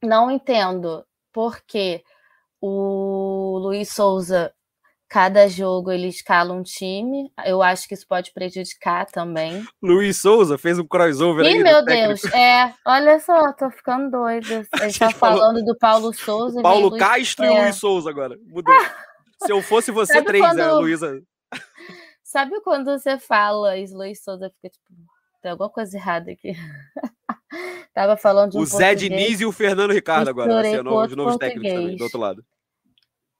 C: Não entendo porque o Luiz Souza cada jogo ele escala um time. Eu acho que isso pode prejudicar também.
A: Luiz Souza fez um crossover
C: Ih, meu Deus, é. Olha só, tô ficando doida. (laughs) A gente tá falando do Paulo Souza.
A: Paulo Luiz... Castro é. e Luiz Souza agora. Mudou. Se eu fosse você, Sabe três, quando... né, Luísa? (laughs)
C: Sabe quando você fala e Luiz Souza fica tipo, tem alguma coisa errada aqui. (laughs) Tava falando de um
A: O Zé Diniz e o Fernando Ricardo agora, vai ser novo, os novos técnicos também, do outro lado.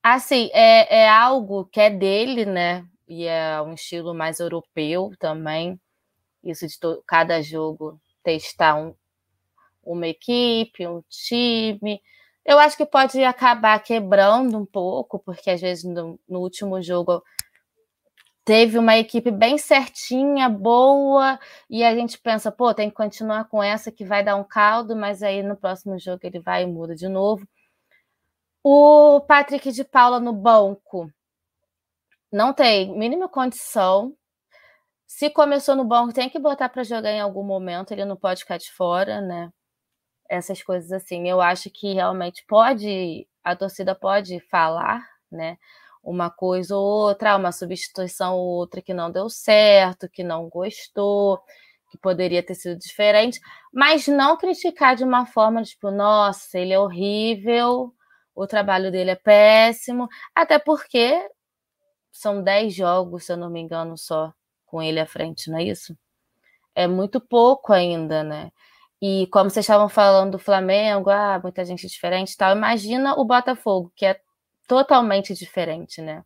C: Assim, é, é algo que é dele, né? E é um estilo mais europeu também. Isso de cada jogo testar um, uma equipe, um time. Eu acho que pode acabar quebrando um pouco, porque às vezes no, no último jogo teve uma equipe bem certinha, boa, e a gente pensa, pô, tem que continuar com essa que vai dar um caldo, mas aí no próximo jogo ele vai e muda de novo. O Patrick de Paula no banco não tem mínima condição. Se começou no banco, tem que botar para jogar em algum momento, ele não pode ficar de fora, né? Essas coisas assim. Eu acho que realmente pode, a torcida pode falar, né? Uma coisa ou outra, uma substituição ou outra que não deu certo, que não gostou, que poderia ter sido diferente, mas não criticar de uma forma tipo, nossa, ele é horrível, o trabalho dele é péssimo, até porque são 10 jogos, se eu não me engano, só com ele à frente, não é isso? É muito pouco ainda, né? E como vocês estavam falando do Flamengo, ah, muita gente diferente e tal, imagina o Botafogo, que é totalmente diferente, né?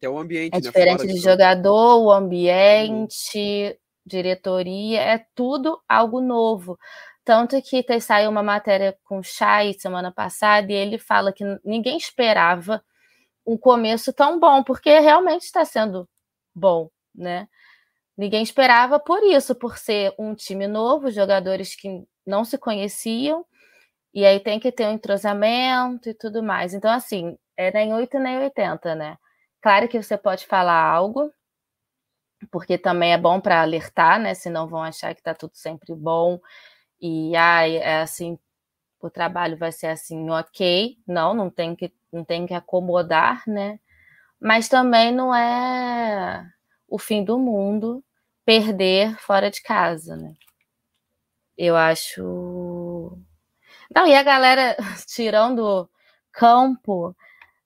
A: É o ambiente,
C: É
A: né?
C: diferente de jogador, o ambiente, diretoria, é tudo algo novo. Tanto que saiu uma matéria com o Chay semana passada e ele fala que ninguém esperava um começo tão bom, porque realmente está sendo bom, né? Ninguém esperava por isso, por ser um time novo, jogadores que não se conheciam, e aí tem que ter um entrosamento e tudo mais. Então, assim, é nem 8 nem 80, né? Claro que você pode falar algo, porque também é bom para alertar, né? Senão vão achar que tá tudo sempre bom e ai, é assim, o trabalho vai ser assim, ok. Não, não tem que, não tem que acomodar, né? Mas também não é o fim do mundo perder fora de casa, né? Eu acho. Não, e a galera (laughs) tirando campo,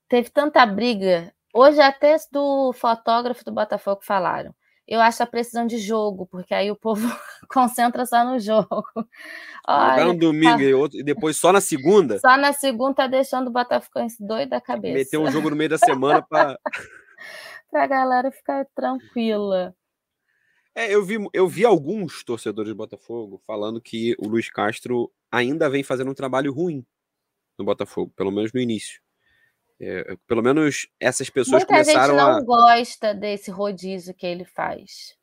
C: teve tanta briga. Hoje até do fotógrafo do Botafogo falaram. Eu acho a precisão de jogo, porque aí o povo (laughs) concentra só no jogo. (laughs)
A: Jogar
C: Olha,
A: um domingo
C: tá-
A: e, outro, e depois só na segunda,
C: só na segunda tá deixando o Botafogo doido da cabeça.
A: meter um jogo no meio da (laughs) semana para
C: Pra galera ficar tranquila.
A: É, eu vi, eu vi alguns torcedores do Botafogo falando que o Luiz Castro ainda vem fazendo um trabalho ruim no Botafogo, pelo menos no início. É, pelo menos essas pessoas
C: Muita gente
A: começaram
C: não
A: a.
C: gosta desse rodízio que ele faz.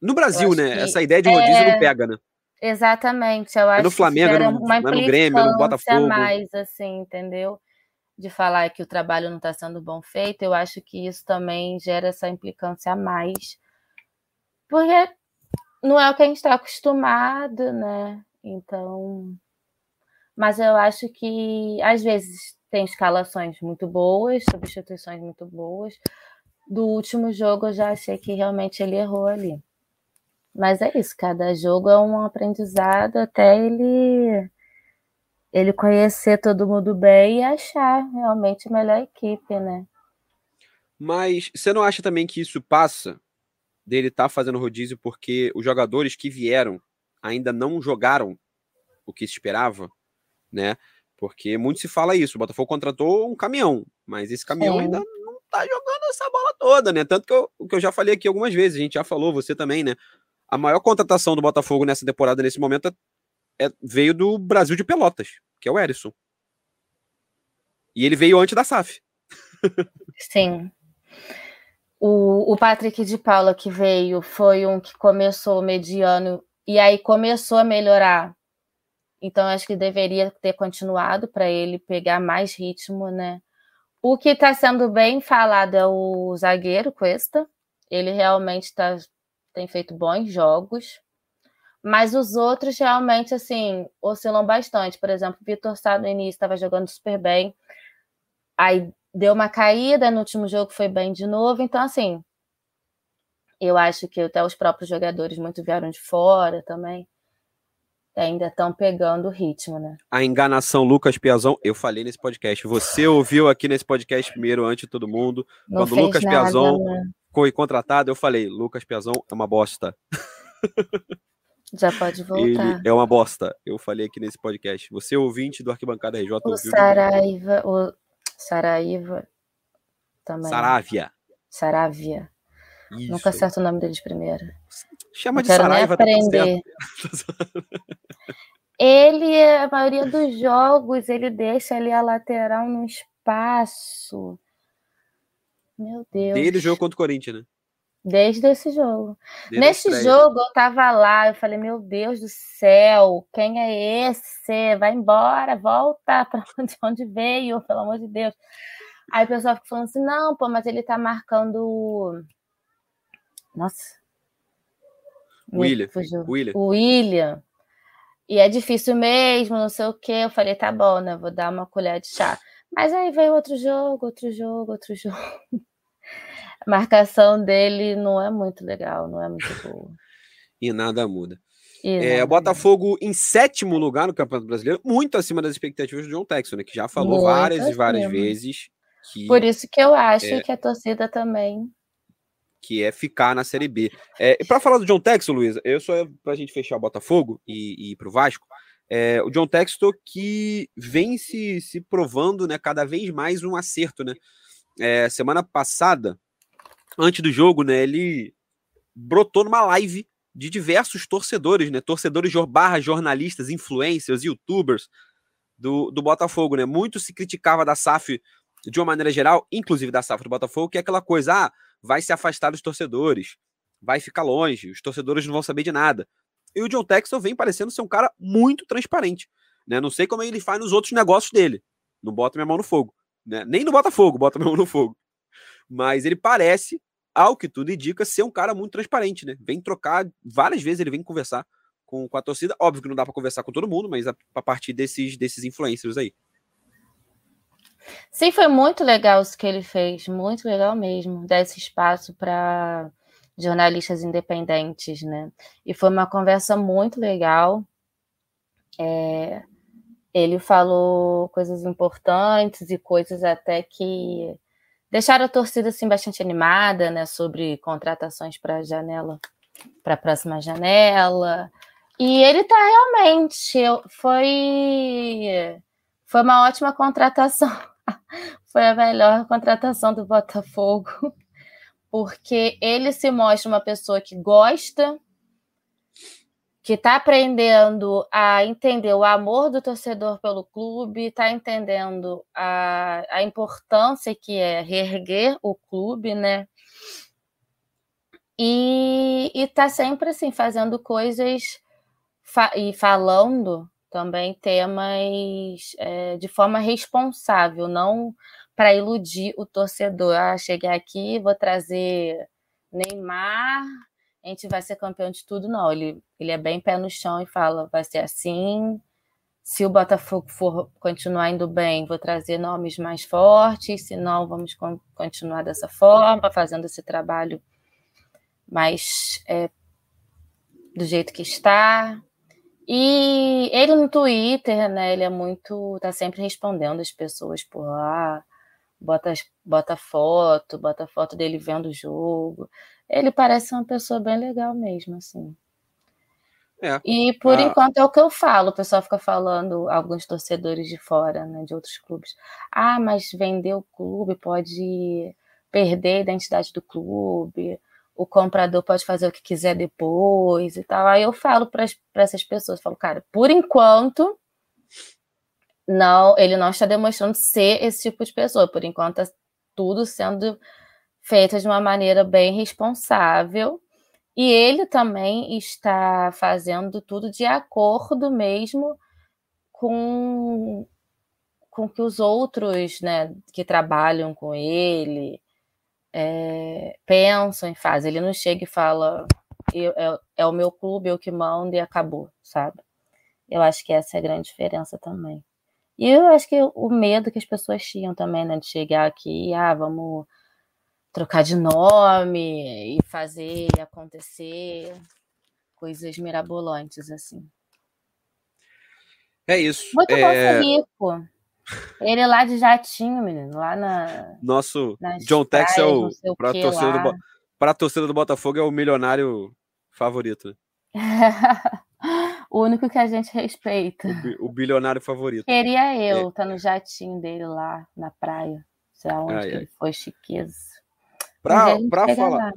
A: No Brasil, né?
C: que
A: Essa ideia de rodízio
C: é-
A: não pega, né?
C: Exatamente, eu acho
A: no Flamengo,
C: que
A: no-
C: uma
A: não é no Grêmio, é no
C: a
A: Botafogo.
C: mais, assim, entendeu? De falar que o trabalho não está sendo bom feito, eu acho que isso também gera essa implicância a mais. Porque não é o que a gente está acostumado, né? Então. Mas eu acho que às vezes tem escalações muito boas, substituições muito boas. Do último jogo eu já achei que realmente ele errou ali. Mas é isso, cada jogo é um aprendizado até ele ele conhecer todo mundo bem e achar realmente a melhor equipe, né?
A: Mas você não acha também que isso passa dele estar fazendo rodízio porque os jogadores que vieram ainda não jogaram o que se esperava, né? Porque muito se fala isso. O Botafogo contratou um caminhão, mas esse caminhão
C: Sim.
A: ainda não tá jogando essa bola toda, né? Tanto que eu, o que eu já falei aqui algumas vezes, a gente já falou, você também, né? A maior contratação do Botafogo nessa temporada, nesse momento, é, é- veio do Brasil de Pelotas, que é o Erisson. E ele veio antes da SAF.
C: Sim. O, o Patrick de Paula que veio foi um que começou mediano e aí começou a melhorar. Então acho que deveria ter continuado para ele pegar mais ritmo, né? O que está sendo bem falado é o zagueiro Cuesta. Ele realmente tá, tem feito bons jogos. Mas os outros realmente assim oscilam bastante. Por exemplo, o Vitor Sá no início estava jogando super bem. Aí deu uma caída, no último jogo foi bem de novo. Então, assim, eu acho que até os próprios jogadores muito vieram de fora também. Ainda estão pegando o ritmo, né?
A: a enganação Lucas Piazão, eu falei nesse podcast. Você ouviu aqui nesse podcast primeiro, antes de todo mundo.
C: Não
A: Quando Lucas
C: nada,
A: Piazon
C: né?
A: foi contratado, eu falei: Lucas Piazão é uma bosta.
C: Já pode (laughs) voltar.
A: Ele é uma bosta. Eu falei aqui nesse podcast. Você, ouvinte do Arquibancada RJ,
C: O? Saraiva, o Saraiva também.
A: Sarávia.
C: Saravia.
A: Isso.
C: Nunca acerto o nome deles primeiro.
A: Chama
C: Não
A: de
C: quero
A: Saraiva, tá
C: nem
A: tudo certo. (laughs)
C: Ele, a maioria dos jogos, ele deixa ali a lateral no espaço. Meu Deus.
A: Desde o jogo contra o Corinthians, né?
C: Desde esse jogo.
A: Desde
C: Nesse jogo eu tava lá, eu falei, meu Deus do céu, quem é esse? Vai embora, volta (laughs) para onde, onde veio, pelo amor de Deus. Aí o pessoal fica falando assim, não, pô, mas ele tá marcando. Nossa.
A: William,
C: fugiu.
A: William.
C: O William. E é difícil mesmo, não sei o quê. Eu falei, tá bom, né? Vou dar uma colher de chá. Mas aí veio outro jogo, outro jogo, outro (laughs) jogo. A marcação dele não é muito legal, não é muito boa. (laughs)
A: E nada muda.
C: E
A: É,
C: nada,
A: o Botafogo em sétimo lugar no Campeonato Brasileiro, muito acima das expectativas do John Texon, né? Que já falou
C: Muito
A: várias e várias vezes que,
C: Por isso que eu acho
A: É.
C: que a torcida também.
A: Que é ficar na Série B. É, e para falar do John Texon, Luísa, eu só para a gente fechar o Botafogo e, e ir para o Vasco, é, o John Texton que vem se, se provando né, cada vez mais um acerto. Né? É, semana passada, antes do jogo, né, ele brotou numa live de diversos torcedores, né, torcedores barra jornalistas, influencers, youtubers do, do Botafogo, né, muito se criticava da SAF de uma maneira geral, inclusive da SAF do Botafogo, que é aquela coisa, ah, vai se afastar dos torcedores, vai ficar longe, os torcedores não vão saber de nada. E o John Texton vem parecendo ser um cara muito transparente, né, não sei como ele faz nos outros negócios dele, não bota minha mão no fogo, né, nem no Botafogo bota minha mão no fogo, mas ele parece ao que tudo indica, ser um cara muito transparente, né? Vem trocar, várias vezes ele vem conversar com, com a torcida. Óbvio que não dá para conversar com todo mundo, mas a, a, partir desses, desses influencers aí.
C: Sim, foi muito legal isso que ele fez, muito legal mesmo, dar esse espaço para jornalistas independentes, né? E foi uma conversa muito legal. É, ele falou coisas importantes e coisas até que Deixaram a torcida assim bastante animada, né, sobre contratações para a janela, para a próxima janela. E ele está realmente foi foi uma ótima contratação. (laughs) foi a melhor contratação do Botafogo, (laughs) porque ele se mostra uma pessoa que gosta que está aprendendo a entender o amor do torcedor pelo clube, está entendendo a, a importância que é reerguer o clube, né? E está sempre assim fazendo coisas fa e falando também temas é, de forma responsável, não para iludir o torcedor. Ah, cheguei aqui, vou trazer Neymar a gente vai ser campeão de tudo, não. Ele, ele é bem pé no chão e fala: vai ser assim. Se o Botafogo for continuar indo bem, vou trazer nomes mais fortes, se não, vamos continuar dessa forma, fazendo esse trabalho mais é, do jeito que está. E ele no Twitter, né? Ele é muito. tá sempre respondendo as pessoas por lá, bota, bota foto, bota foto dele vendo o jogo ele parece uma pessoa bem legal mesmo, assim. É. E por ah. enquanto é o que eu falo, o pessoal fica falando, alguns torcedores de fora, né, de outros clubes. Ah, mas vender o clube pode perder a identidade do clube, o comprador pode fazer o que quiser depois e tal. Aí eu falo para essas pessoas, falo, cara, por enquanto, não, ele não está demonstrando ser esse tipo de pessoa. Por enquanto, é tudo sendo feita de uma maneira bem responsável. E ele também está fazendo tudo de acordo mesmo com com que os outros, né, que trabalham com ele, é, pensam e fazem. Ele não chega e fala é, é, o meu clube, eu que mando e acabou, sabe? Eu acho que essa é a grande diferença também. E eu acho que o medo que as pessoas tinham também, né, de chegar aqui, ah, vamos trocar de nome e fazer acontecer coisas mirabolantes assim.
A: É isso.
C: Muito
A: é...
C: bom ser rico. Ele lá de jatinho, menino, lá na.
A: Nosso John Tex é o. Para a torcida, do, pra torcida do Botafogo é o milionário favorito. (laughs)
C: o único que a gente respeita.
A: O, o bilionário favorito.
C: Queria eu, é. tá no jatinho dele lá na praia. Sei lá onde ai, ele foi, chiqueza.
A: Para falar.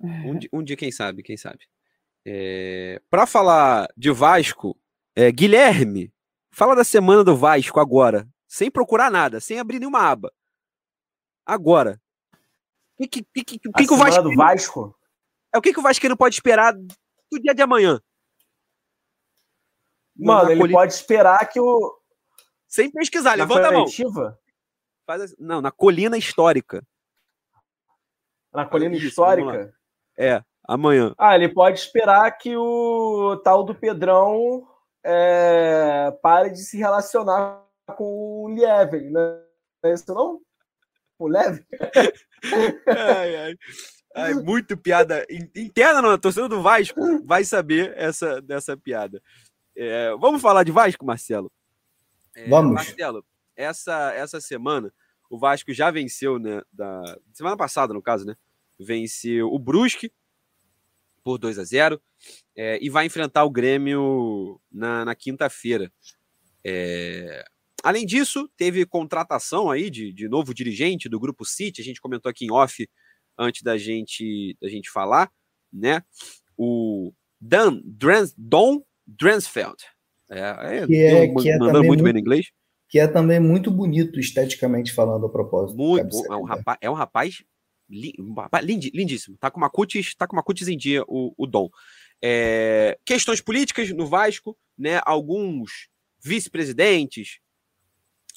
A: Um, um, dia, quem sabe, quem sabe. É, para falar de Vasco, é, Guilherme, fala da semana do Vasco agora, sem procurar nada, sem abrir nenhuma aba. Agora. O que, que, que, que, que o Vasco.
D: Vasco?
A: É o que, que o Vasco não pode esperar do dia de amanhã?
D: Mano, ele pode esperar que o.
A: Sem pesquisar, na levanta coletiva? a mão. Faz, não, na colina histórica.
D: Na colina Isso, histórica?
A: É, amanhã.
D: Ah, ele pode esperar que o tal do Pedrão é, pare de se relacionar com o Lieven, né? Não é isso não? O Leve?
A: ai, ai. ai, muito piada interna na torcida do Vasco vai saber essa dessa piada. É, vamos falar de Vasco, Marcelo?
B: É, vamos.
A: Marcelo, essa, essa semana o Vasco já venceu, né? Da semana passada, no caso, né? Venceu o Brusque por 2 a 0 é, e vai enfrentar o Grêmio na, na quinta-feira. É, além disso, teve contratação aí de, de novo dirigente do Grupo City. A gente comentou aqui em off antes da gente, da gente falar, né? O Dan Drans, Don Dransfeld.
B: É, é, que é, que é mandando muito, muito bem no inglês. Que é também muito bonito esteticamente falando a propósito.
A: Muito bom. É um rapaz, é um rapaz lindíssimo. Tá com uma cutis, tá com uma cutis em dia o, o Dom. É, questões políticas no Vasco, né? Alguns vice-presidentes,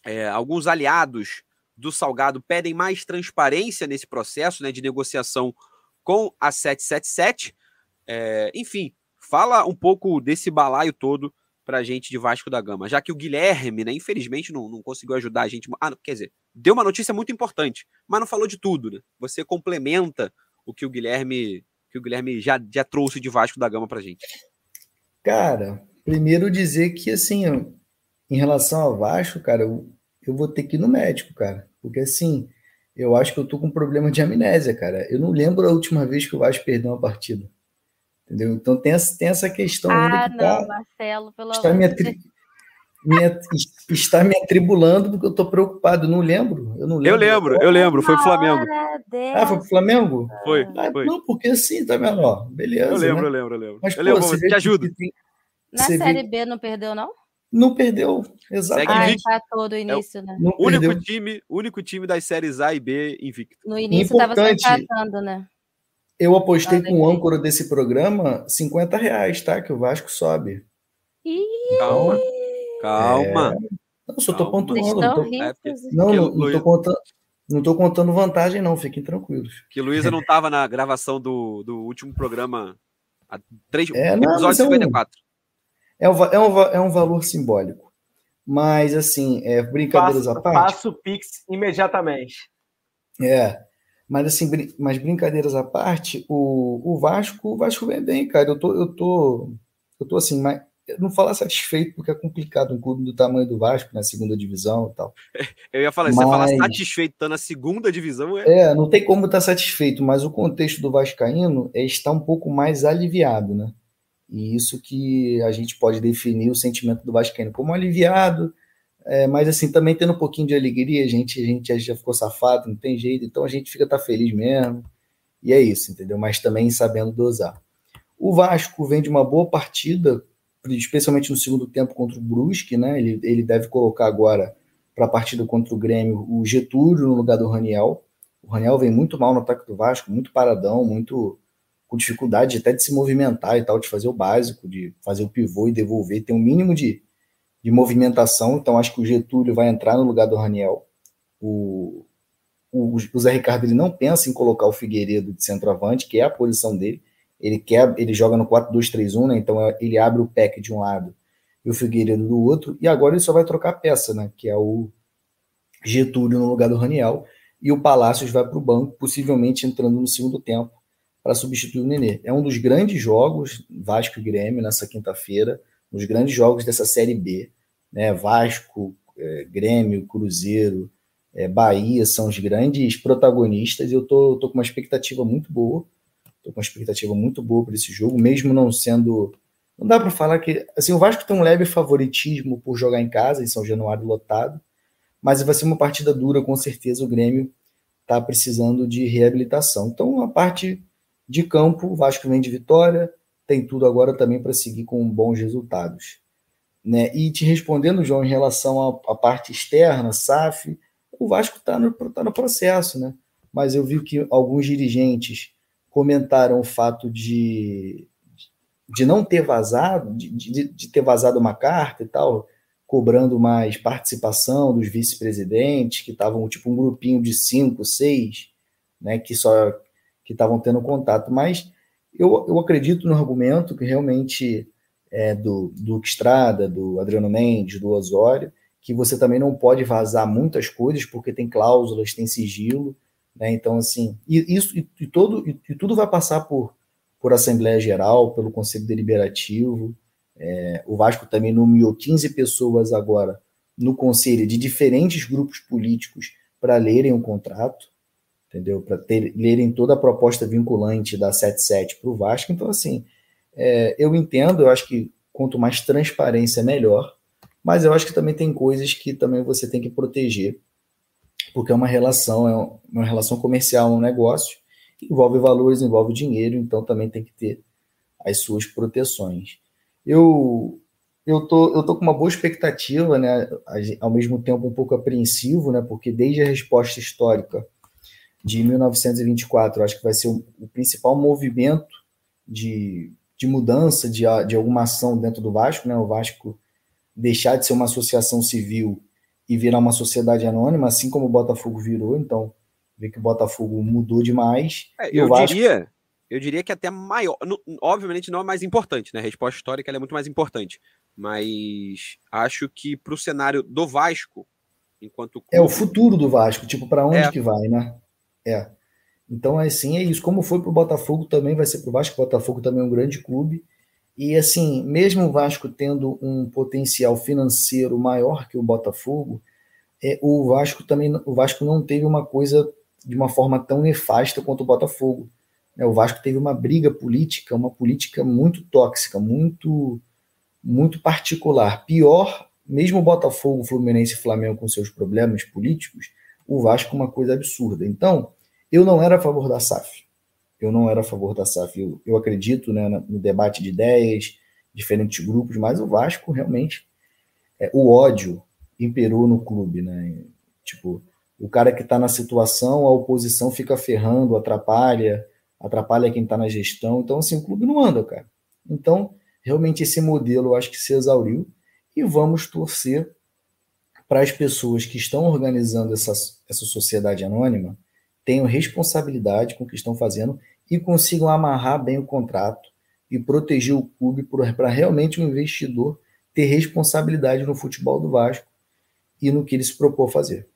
A: é, alguns aliados do Salgado pedem mais transparência nesse processo né, de negociação com a 777. É, enfim, fala um pouco desse balaio todo para a gente de Vasco da Gama, já que o Guilherme, né, infelizmente, não, não conseguiu ajudar a gente. Ah, quer dizer, deu uma notícia muito importante, mas não falou de tudo. Né? Você complementa o que o Guilherme que o Guilherme já, já trouxe de Vasco da Gama para a gente.
B: Cara, primeiro dizer que assim, em relação ao Vasco, cara, eu, eu vou ter que ir no médico, cara, porque assim, eu acho que eu tô com um problema de amnésia, cara. Eu não lembro a última vez que o Vasco perdeu uma partida. Entendeu? Então tem essa, tem essa questão
C: ah, ainda que não, tá, Marcelo, pelo
B: está amor me, de minha, está me atribulando porque eu estou preocupado. não lembro. Eu não lembro.
A: Eu lembro, eu lembro. Foi pro Flamengo.
B: Ah, foi pro Flamengo?
A: Foi. Ah,
B: foi. Não, porque assim, tá vendo? Ó, beleza.
A: Eu lembro,
B: né?
A: eu lembro, eu lembro.
B: Mas,
A: eu
B: pô,
A: lembro, te ajudo.
C: Tem, Na Série vê... B não perdeu, não?
B: Não perdeu, exatamente.
C: Ah, empatou do início, é
A: né? O único time, único time das séries A e B invicto.
C: No início estava se empatando, né?
B: Eu apostei com o âncora desse programa 50 reais, tá? Que o Vasco sobe.
A: Calma. Calma.
B: É... Não, só tô pontuando. Não, tô... não, não, não tô contando. Não tô contando vantagem, não, fiquem tranquilos.
A: Que Luísa não estava na gravação do, do último programa há três,
B: é, não, episódio 54. É um, é, um, é um valor simbólico. Mas, assim, é, brincadeiras
D: passo,
B: à parte.
D: Passo o Pix imediatamente.
B: É. Mas assim, brin mas brincadeiras à parte, o, o Vasco, o Vasco vem bem, cara. Eu tô, eu tô, eu tô assim, mas não falar satisfeito porque é complicado um clube do tamanho do Vasco na segunda divisão e tal. (laughs)
A: Eu ia falar, mas... você falar satisfeito tá na segunda divisão
B: é... é, não tem como estar tá satisfeito, mas o contexto do vascaíno é estar um pouco mais aliviado, né? E isso que a gente pode definir o sentimento do vascaíno como aliviado, é, mas assim, também tendo um pouquinho de alegria, a gente, a gente já ficou safado, não tem jeito, então a gente fica tá feliz mesmo. E é isso, entendeu? Mas também sabendo dosar. O Vasco vem de uma boa partida, especialmente no segundo tempo contra o Brusque, né? Ele, ele deve colocar agora para a partida contra o Grêmio o Getúlio no lugar do Raniel. O Raniel vem muito mal no ataque do Vasco, muito paradão, muito com dificuldade até de se movimentar e tal, de fazer o básico, de fazer o pivô e devolver, tem um mínimo de, de movimentação, então acho que o Getúlio vai entrar no lugar do Raniel. O, o, o Zé Ricardo ele não pensa em colocar o Figueiredo de centroavante, que é a posição dele. Ele quer, ele joga no 4-2-3-1, né? Então é, ele abre o pack de um lado e o Figueiredo do outro, e agora ele só vai trocar peça, né? Que é o Getúlio no lugar do Raniel, e o Palácios vai para o banco, possivelmente entrando no segundo tempo para substituir o Nenê. É um dos grandes jogos, Vasco e Grêmio, nessa quinta-feira nos grandes jogos dessa Série B. Né? Vasco, é, Grêmio, Cruzeiro, é, Bahia são os grandes protagonistas e eu tô, tô com uma expectativa muito boa. Tô com uma expectativa muito boa para esse jogo, mesmo não sendo. Não dá para falar que. Assim, o Vasco tem um leve favoritismo por jogar em casa, em São Januário lotado, mas vai ser uma partida dura, com certeza. O Grêmio está precisando de reabilitação. Então, a parte de campo, o Vasco vem de vitória, tem tudo agora também para seguir com bons resultados. Né? E te respondendo, João, em relação à, parte externa, SAF, o Vasco está no, tá no processo, né? Mas eu vi que alguns dirigentes comentaram o fato de, de não ter vazado, de, de, de ter vazado uma carta e tal, cobrando mais participação dos vice-presidentes, que estavam tipo um grupinho de cinco, seis, né, que só que estavam tendo contato. Mas eu, eu acredito no argumento que realmente é do, do Estrada, do Adriano Mendes, do Osório, que você também não pode vazar muitas coisas, porque tem cláusulas, tem sigilo, né? Então, assim, e, isso e, e todo, e, e, tudo vai passar por, por Assembleia Geral, pelo Conselho Deliberativo. É, o Vasco também nomeou 15 pessoas agora no conselho de diferentes grupos políticos para lerem o contrato entendeu? Para lerem toda a proposta vinculante da 77 para o Vasco. Então, assim, é, eu entendo, eu acho que quanto mais transparência, melhor, mas eu acho que também tem coisas que também você tem que proteger, porque é uma relação, é uma relação comercial, um negócio, envolve valores, envolve dinheiro, então também tem que ter as suas proteções. Eu eu tô, eu tô com uma boa expectativa, né? Ao mesmo tempo um pouco apreensivo, né? Porque desde a resposta histórica de 1924, acho que vai ser o, o principal movimento de, de mudança de, de alguma ação dentro do Vasco, né? O Vasco deixar de ser uma associação civil e virar uma sociedade anônima, assim como o Botafogo virou. Então, ver que o Botafogo mudou demais.
A: É, eu Vasco... diria, eu diria que até maior. No, obviamente não é mais importante, né? A resposta histórica é muito mais importante. Mas acho que para o cenário do Vasco, enquanto.
B: Clube... É o futuro do Vasco, tipo, para onde é. que vai, né? É. Então, assim, é isso. Como foi para o Botafogo, também vai ser para o Vasco. O Botafogo também é um grande clube. E, assim, mesmo o Vasco tendo um potencial financeiro maior que o Botafogo, é, o Vasco também o Vasco não teve uma coisa de uma forma tão nefasta quanto o Botafogo. É, o Vasco teve uma briga política, uma política muito tóxica, muito muito particular. Pior, mesmo o Botafogo, Fluminense e Flamengo com seus problemas políticos, o Vasco uma coisa absurda. Então, eu não era a favor da SAF. Eu não era a favor da SAF. Eu, eu acredito né, no debate de ideias, diferentes grupos, mas o Vasco realmente é, o ódio imperou no clube, né? Tipo, o cara que está na situação, a oposição fica ferrando, atrapalha, atrapalha quem está na gestão. Então, assim, o clube não anda, cara. Então, realmente esse modelo eu acho que se exauriu e vamos torcer para as pessoas que estão organizando essa, essa sociedade anônima tenham responsabilidade com o que estão fazendo e consigam amarrar bem o contrato e proteger o clube para realmente o um investidor ter responsabilidade no futebol do Vasco e no que ele se propôs fazer.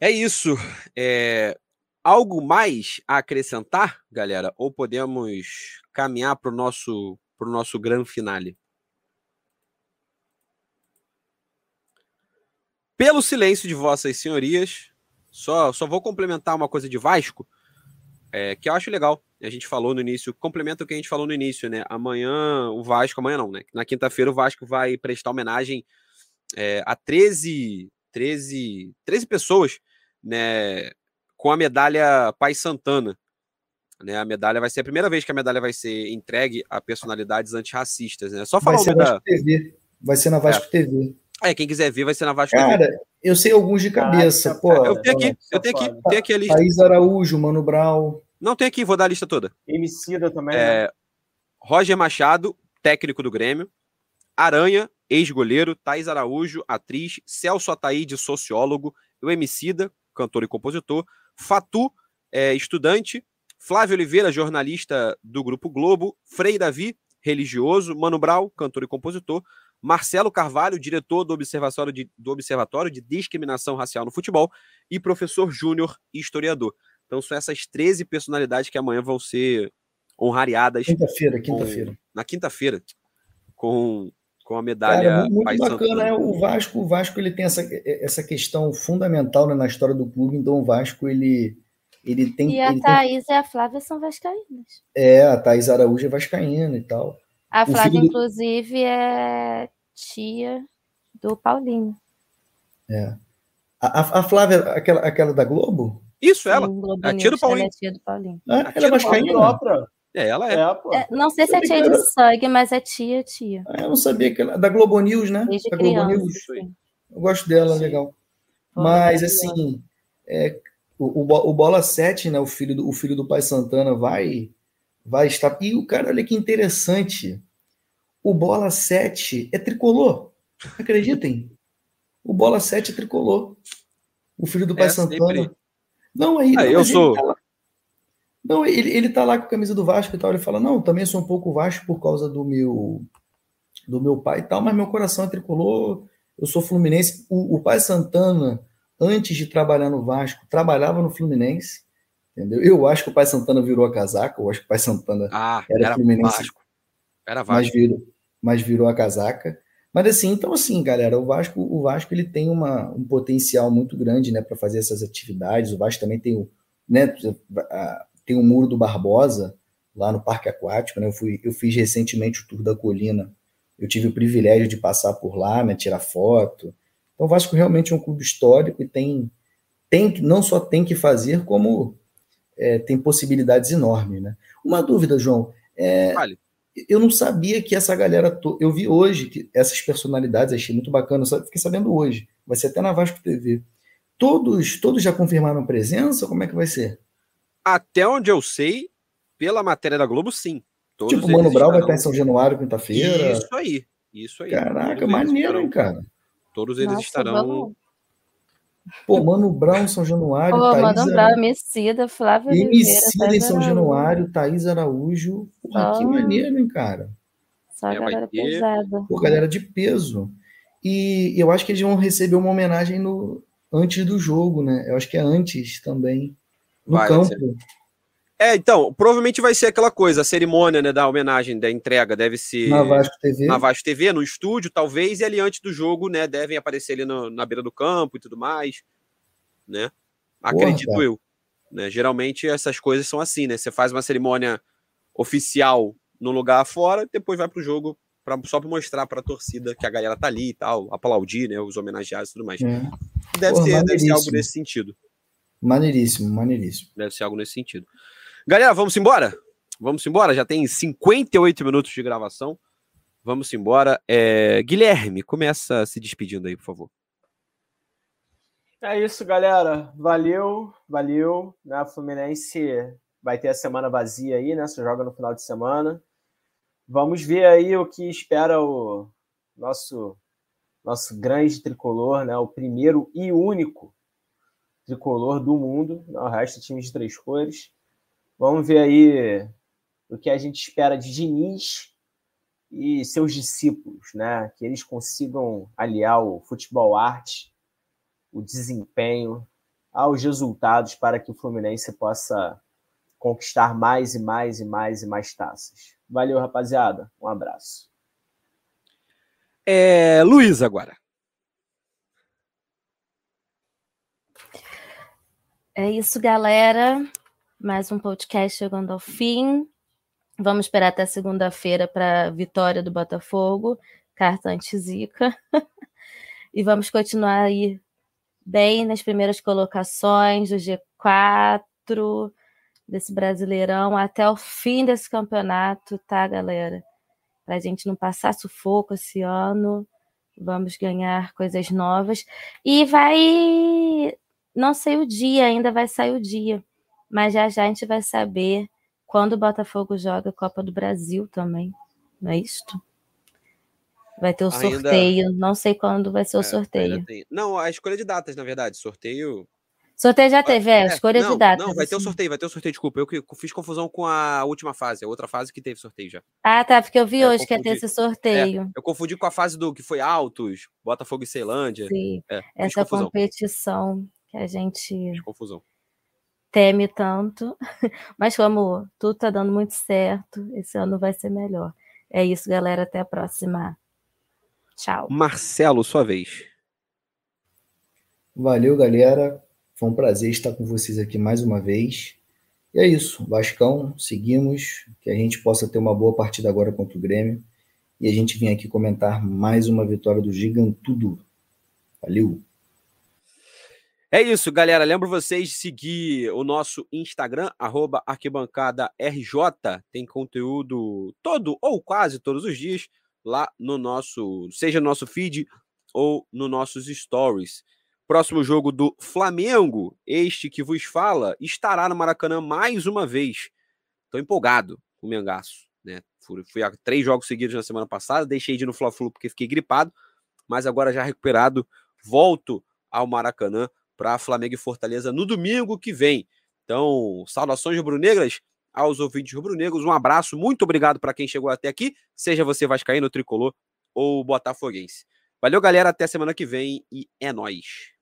A: É isso. É, algo mais a acrescentar, galera? Ou podemos caminhar para o nosso, nosso grande finale? Pelo silêncio de vossas senhorias, só, só vou complementar uma coisa de Vasco, é, que eu acho legal. A gente falou no início, complementa o que a gente falou no início, né? Amanhã o Vasco, amanhã não, né? Na quinta-feira o Vasco vai prestar homenagem é, a 13, 13, 13 pessoas, né? Com a medalha Pai Santana. Né, a medalha vai ser a primeira vez que a medalha vai ser entregue a personalidades antirracistas. Né? Só falar
B: vai ser, da... TV. vai ser na Vasco é. TV.
A: É, quem quiser ver vai ser na Vasco
B: Cara, TV. eu sei alguns de cabeça. Ah, pô,
A: eu tenho aqui, eu tenho aqui, tenho aqui a lista.
B: Thaís Araújo, Mano Brau.
A: Não tem aqui, vou dar a lista toda.
D: Emicida também.
A: É, né? Roger Machado, técnico do Grêmio. Aranha, ex-goleiro. Thaís Araújo, atriz. Celso Ataíde, sociólogo. O Emicida, cantor e compositor. Fatu, é, estudante. Flávio Oliveira, jornalista do Grupo Globo. Frei Davi, religioso. Mano Brau, cantor e compositor. Marcelo Carvalho, diretor do Observatório de, do Observatório de Discriminação Racial no Futebol. E professor Júnior, historiador. Então são essas 13 personalidades que amanhã vão ser honrariadas.
B: Quinta-feira, quinta-feira.
A: Na quinta-feira, com, com a medalha. Cara,
B: muito, muito bacana, né? O Vasco, o Vasco ele tem essa, essa questão fundamental né, na história do clube, então o Vasco ele. Ele tem,
C: e a
B: ele
C: Thaís tem... e a Flávia são vascaínas.
B: É, a Thaís Araújo é vascaína e tal.
C: A Flávia, do... inclusive, é tia do Paulinho.
B: É. A, a Flávia, aquela, aquela da Globo?
A: Isso, ela. a tia do Paulinho.
C: Ela é tia do Paulinho.
B: Ah, ela é vascaína?
A: É, ela é. é,
C: é não sei se é tia de sangue, mas é tia, tia.
B: Ah, eu não sabia que ela... Da Globo News, né?
C: Desde
B: da
C: criança,
B: Globo News. Eu gosto dela, Sim. legal. mas, assim, é, o, o, Bola 7, né, o filho do, o filho do pai Santana, vai, vai estar... E o cara, olha que interessante. O Bola 7 é tricolor. Acreditem. O Bola 7 é tricolor. O filho do pai é, Santana... Sempre não, aí.
A: Ah, eu sou. Ele tá
B: não, ele, ele tá lá com a camisa do Vasco e tal. Ele fala: Não, também sou um pouco Vasco por causa do meu do meu pai e tal, mas meu coração é tricolor. Eu sou fluminense. O, o pai Santana, antes de trabalhar no Vasco, trabalhava no Fluminense. Entendeu? Eu acho que o pai Santana virou a casaca. Eu acho que o pai Santana
A: ah, era, era Fluminense. Vasco. Era Vasco.
B: Mas virou, mas virou a casaca. Mas assim, então assim, galera, o Vasco, o Vasco ele tem uma, um potencial muito grande, né, para fazer essas atividades. O Vasco também tem o, né, tem o muro do Barbosa lá no Parque Aquático, né? Eu fui, eu fiz recentemente o tour da colina. Eu tive o privilégio de passar por lá, né, tirar foto. Então o Vasco realmente é um clube histórico e tem tem, não só tem que fazer, como é, tem possibilidades enormes. Né? Uma dúvida, João. É, vale. Eu não sabia que essa galera. To... Eu vi hoje que essas personalidades, achei muito bacana, só fiquei sabendo hoje. Vai ser até na Vasco TV. Todos, todos já confirmaram presença? Como é que vai ser?
A: Até onde eu sei, pela matéria da Globo, sim.
B: Todos tipo, o Mano Brown vai estar em São Januário quinta-feira.
A: Isso aí. Isso aí.
B: Caraca, maneiro, hein, cara.
A: Todos eles Nossa, estarão. Vamos...
B: Pô, Mano Brown, São Januário.
C: Pô, Thaís Mano Brown, Emicida, Flávio
B: Emicida em São Araújo. Januário, Thaís Araújo. Porra, oh. que maneiro, hein, cara.
C: Só a é, galera ter... pesada.
B: Pô, galera de peso. E eu acho que eles vão receber uma homenagem no, antes do jogo, né? Eu acho que é antes também. No vai, campo.
A: É, então, provavelmente vai ser aquela coisa, a cerimônia né, da homenagem, da entrega, deve ser
B: na Vasco TV,
A: na Vasco TV no estúdio, talvez, e ali antes do jogo, né, devem aparecer ali no, na beira do campo e tudo mais, né? Acredito Porra, eu. Né? Geralmente essas coisas são assim, né? Você faz uma cerimônia oficial no lugar fora, depois vai pro jogo pra, só para mostrar para a torcida que a galera tá ali e tal, aplaudir, né, os homenageados e tudo mais. É. Deve, Porra, ser, deve ser algo nesse sentido.
B: Maneiríssimo, maneiríssimo.
A: Deve ser algo nesse sentido. Galera, vamos embora? Vamos embora? Já tem 58 minutos de gravação. Vamos embora. É... Guilherme, começa se despedindo aí, por favor.
D: É isso, galera. Valeu, valeu. Né? A Fluminense vai ter a semana vazia aí, né? Você joga no final de semana. Vamos ver aí o que espera o nosso nosso grande tricolor, né? O primeiro e único tricolor do mundo. O resto time de três cores. Vamos ver aí o que a gente espera de Diniz e seus discípulos, né? Que eles consigam aliar o futebol arte, o desempenho aos resultados para que o Fluminense possa conquistar mais e mais e mais e mais taças. Valeu, rapaziada. Um abraço.
A: É, Luiz agora.
C: É isso, galera. Mais um podcast chegando ao fim. Vamos esperar até segunda-feira para a vitória do Botafogo, carta anti-zica. (laughs) e vamos continuar aí bem nas primeiras colocações do G4, desse Brasileirão, até o fim desse campeonato, tá, galera? Para a gente não passar sufoco esse ano. Vamos ganhar coisas novas. E vai. Não sei o dia, ainda vai sair o dia mas já já a gente vai saber quando o Botafogo joga a Copa do Brasil também, não é isto? Vai ter o ainda... sorteio, não sei quando vai ser o é, sorteio.
A: Não, a escolha de datas, na verdade, sorteio.
C: Sorteio já teve, é, é escolha
A: não,
C: de datas.
A: Não, vai ter o assim. sorteio, vai ter o sorteio, desculpa. Eu que fiz confusão com a última fase, a outra fase que teve sorteio já.
C: Ah, tá, porque eu vi é, hoje que ia ter esse sorteio.
A: É, eu confundi com a fase do que foi Altos, Botafogo e Ceilândia.
C: Sim, é, essa competição que a gente. Fiz
A: confusão
C: teme tanto, (laughs) mas como tudo está dando muito certo, esse ano vai ser melhor. É isso, galera. Até a próxima. Tchau.
A: Marcelo, sua vez.
B: Valeu, galera. Foi um prazer estar com vocês aqui mais uma vez. E é isso. Vascão, seguimos. Que a gente possa ter uma boa partida agora contra o Grêmio. E a gente vem aqui comentar mais uma vitória do Gigantudo. Valeu!
A: É isso, galera. Lembro vocês de seguir o nosso Instagram, arquibancadaRJ. Tem conteúdo todo ou quase todos os dias lá no nosso, seja no nosso feed ou nos nossos stories. Próximo jogo do Flamengo, este que vos fala, estará no Maracanã mais uma vez. Estou empolgado com o Mengaço. Né? Fui, a três jogos seguidos na semana passada, deixei de ir no Fla-Flu porque fiquei gripado, mas agora já recuperado, volto ao Maracanã para Flamengo e Fortaleza no domingo que vem. Então, saudações rubro-negras aos ouvintes rubro-negros. Um abraço, muito obrigado para quem chegou até aqui, seja você vascaíno, tricolor ou botafoguense. Valeu, galera, até semana que vem e é nós.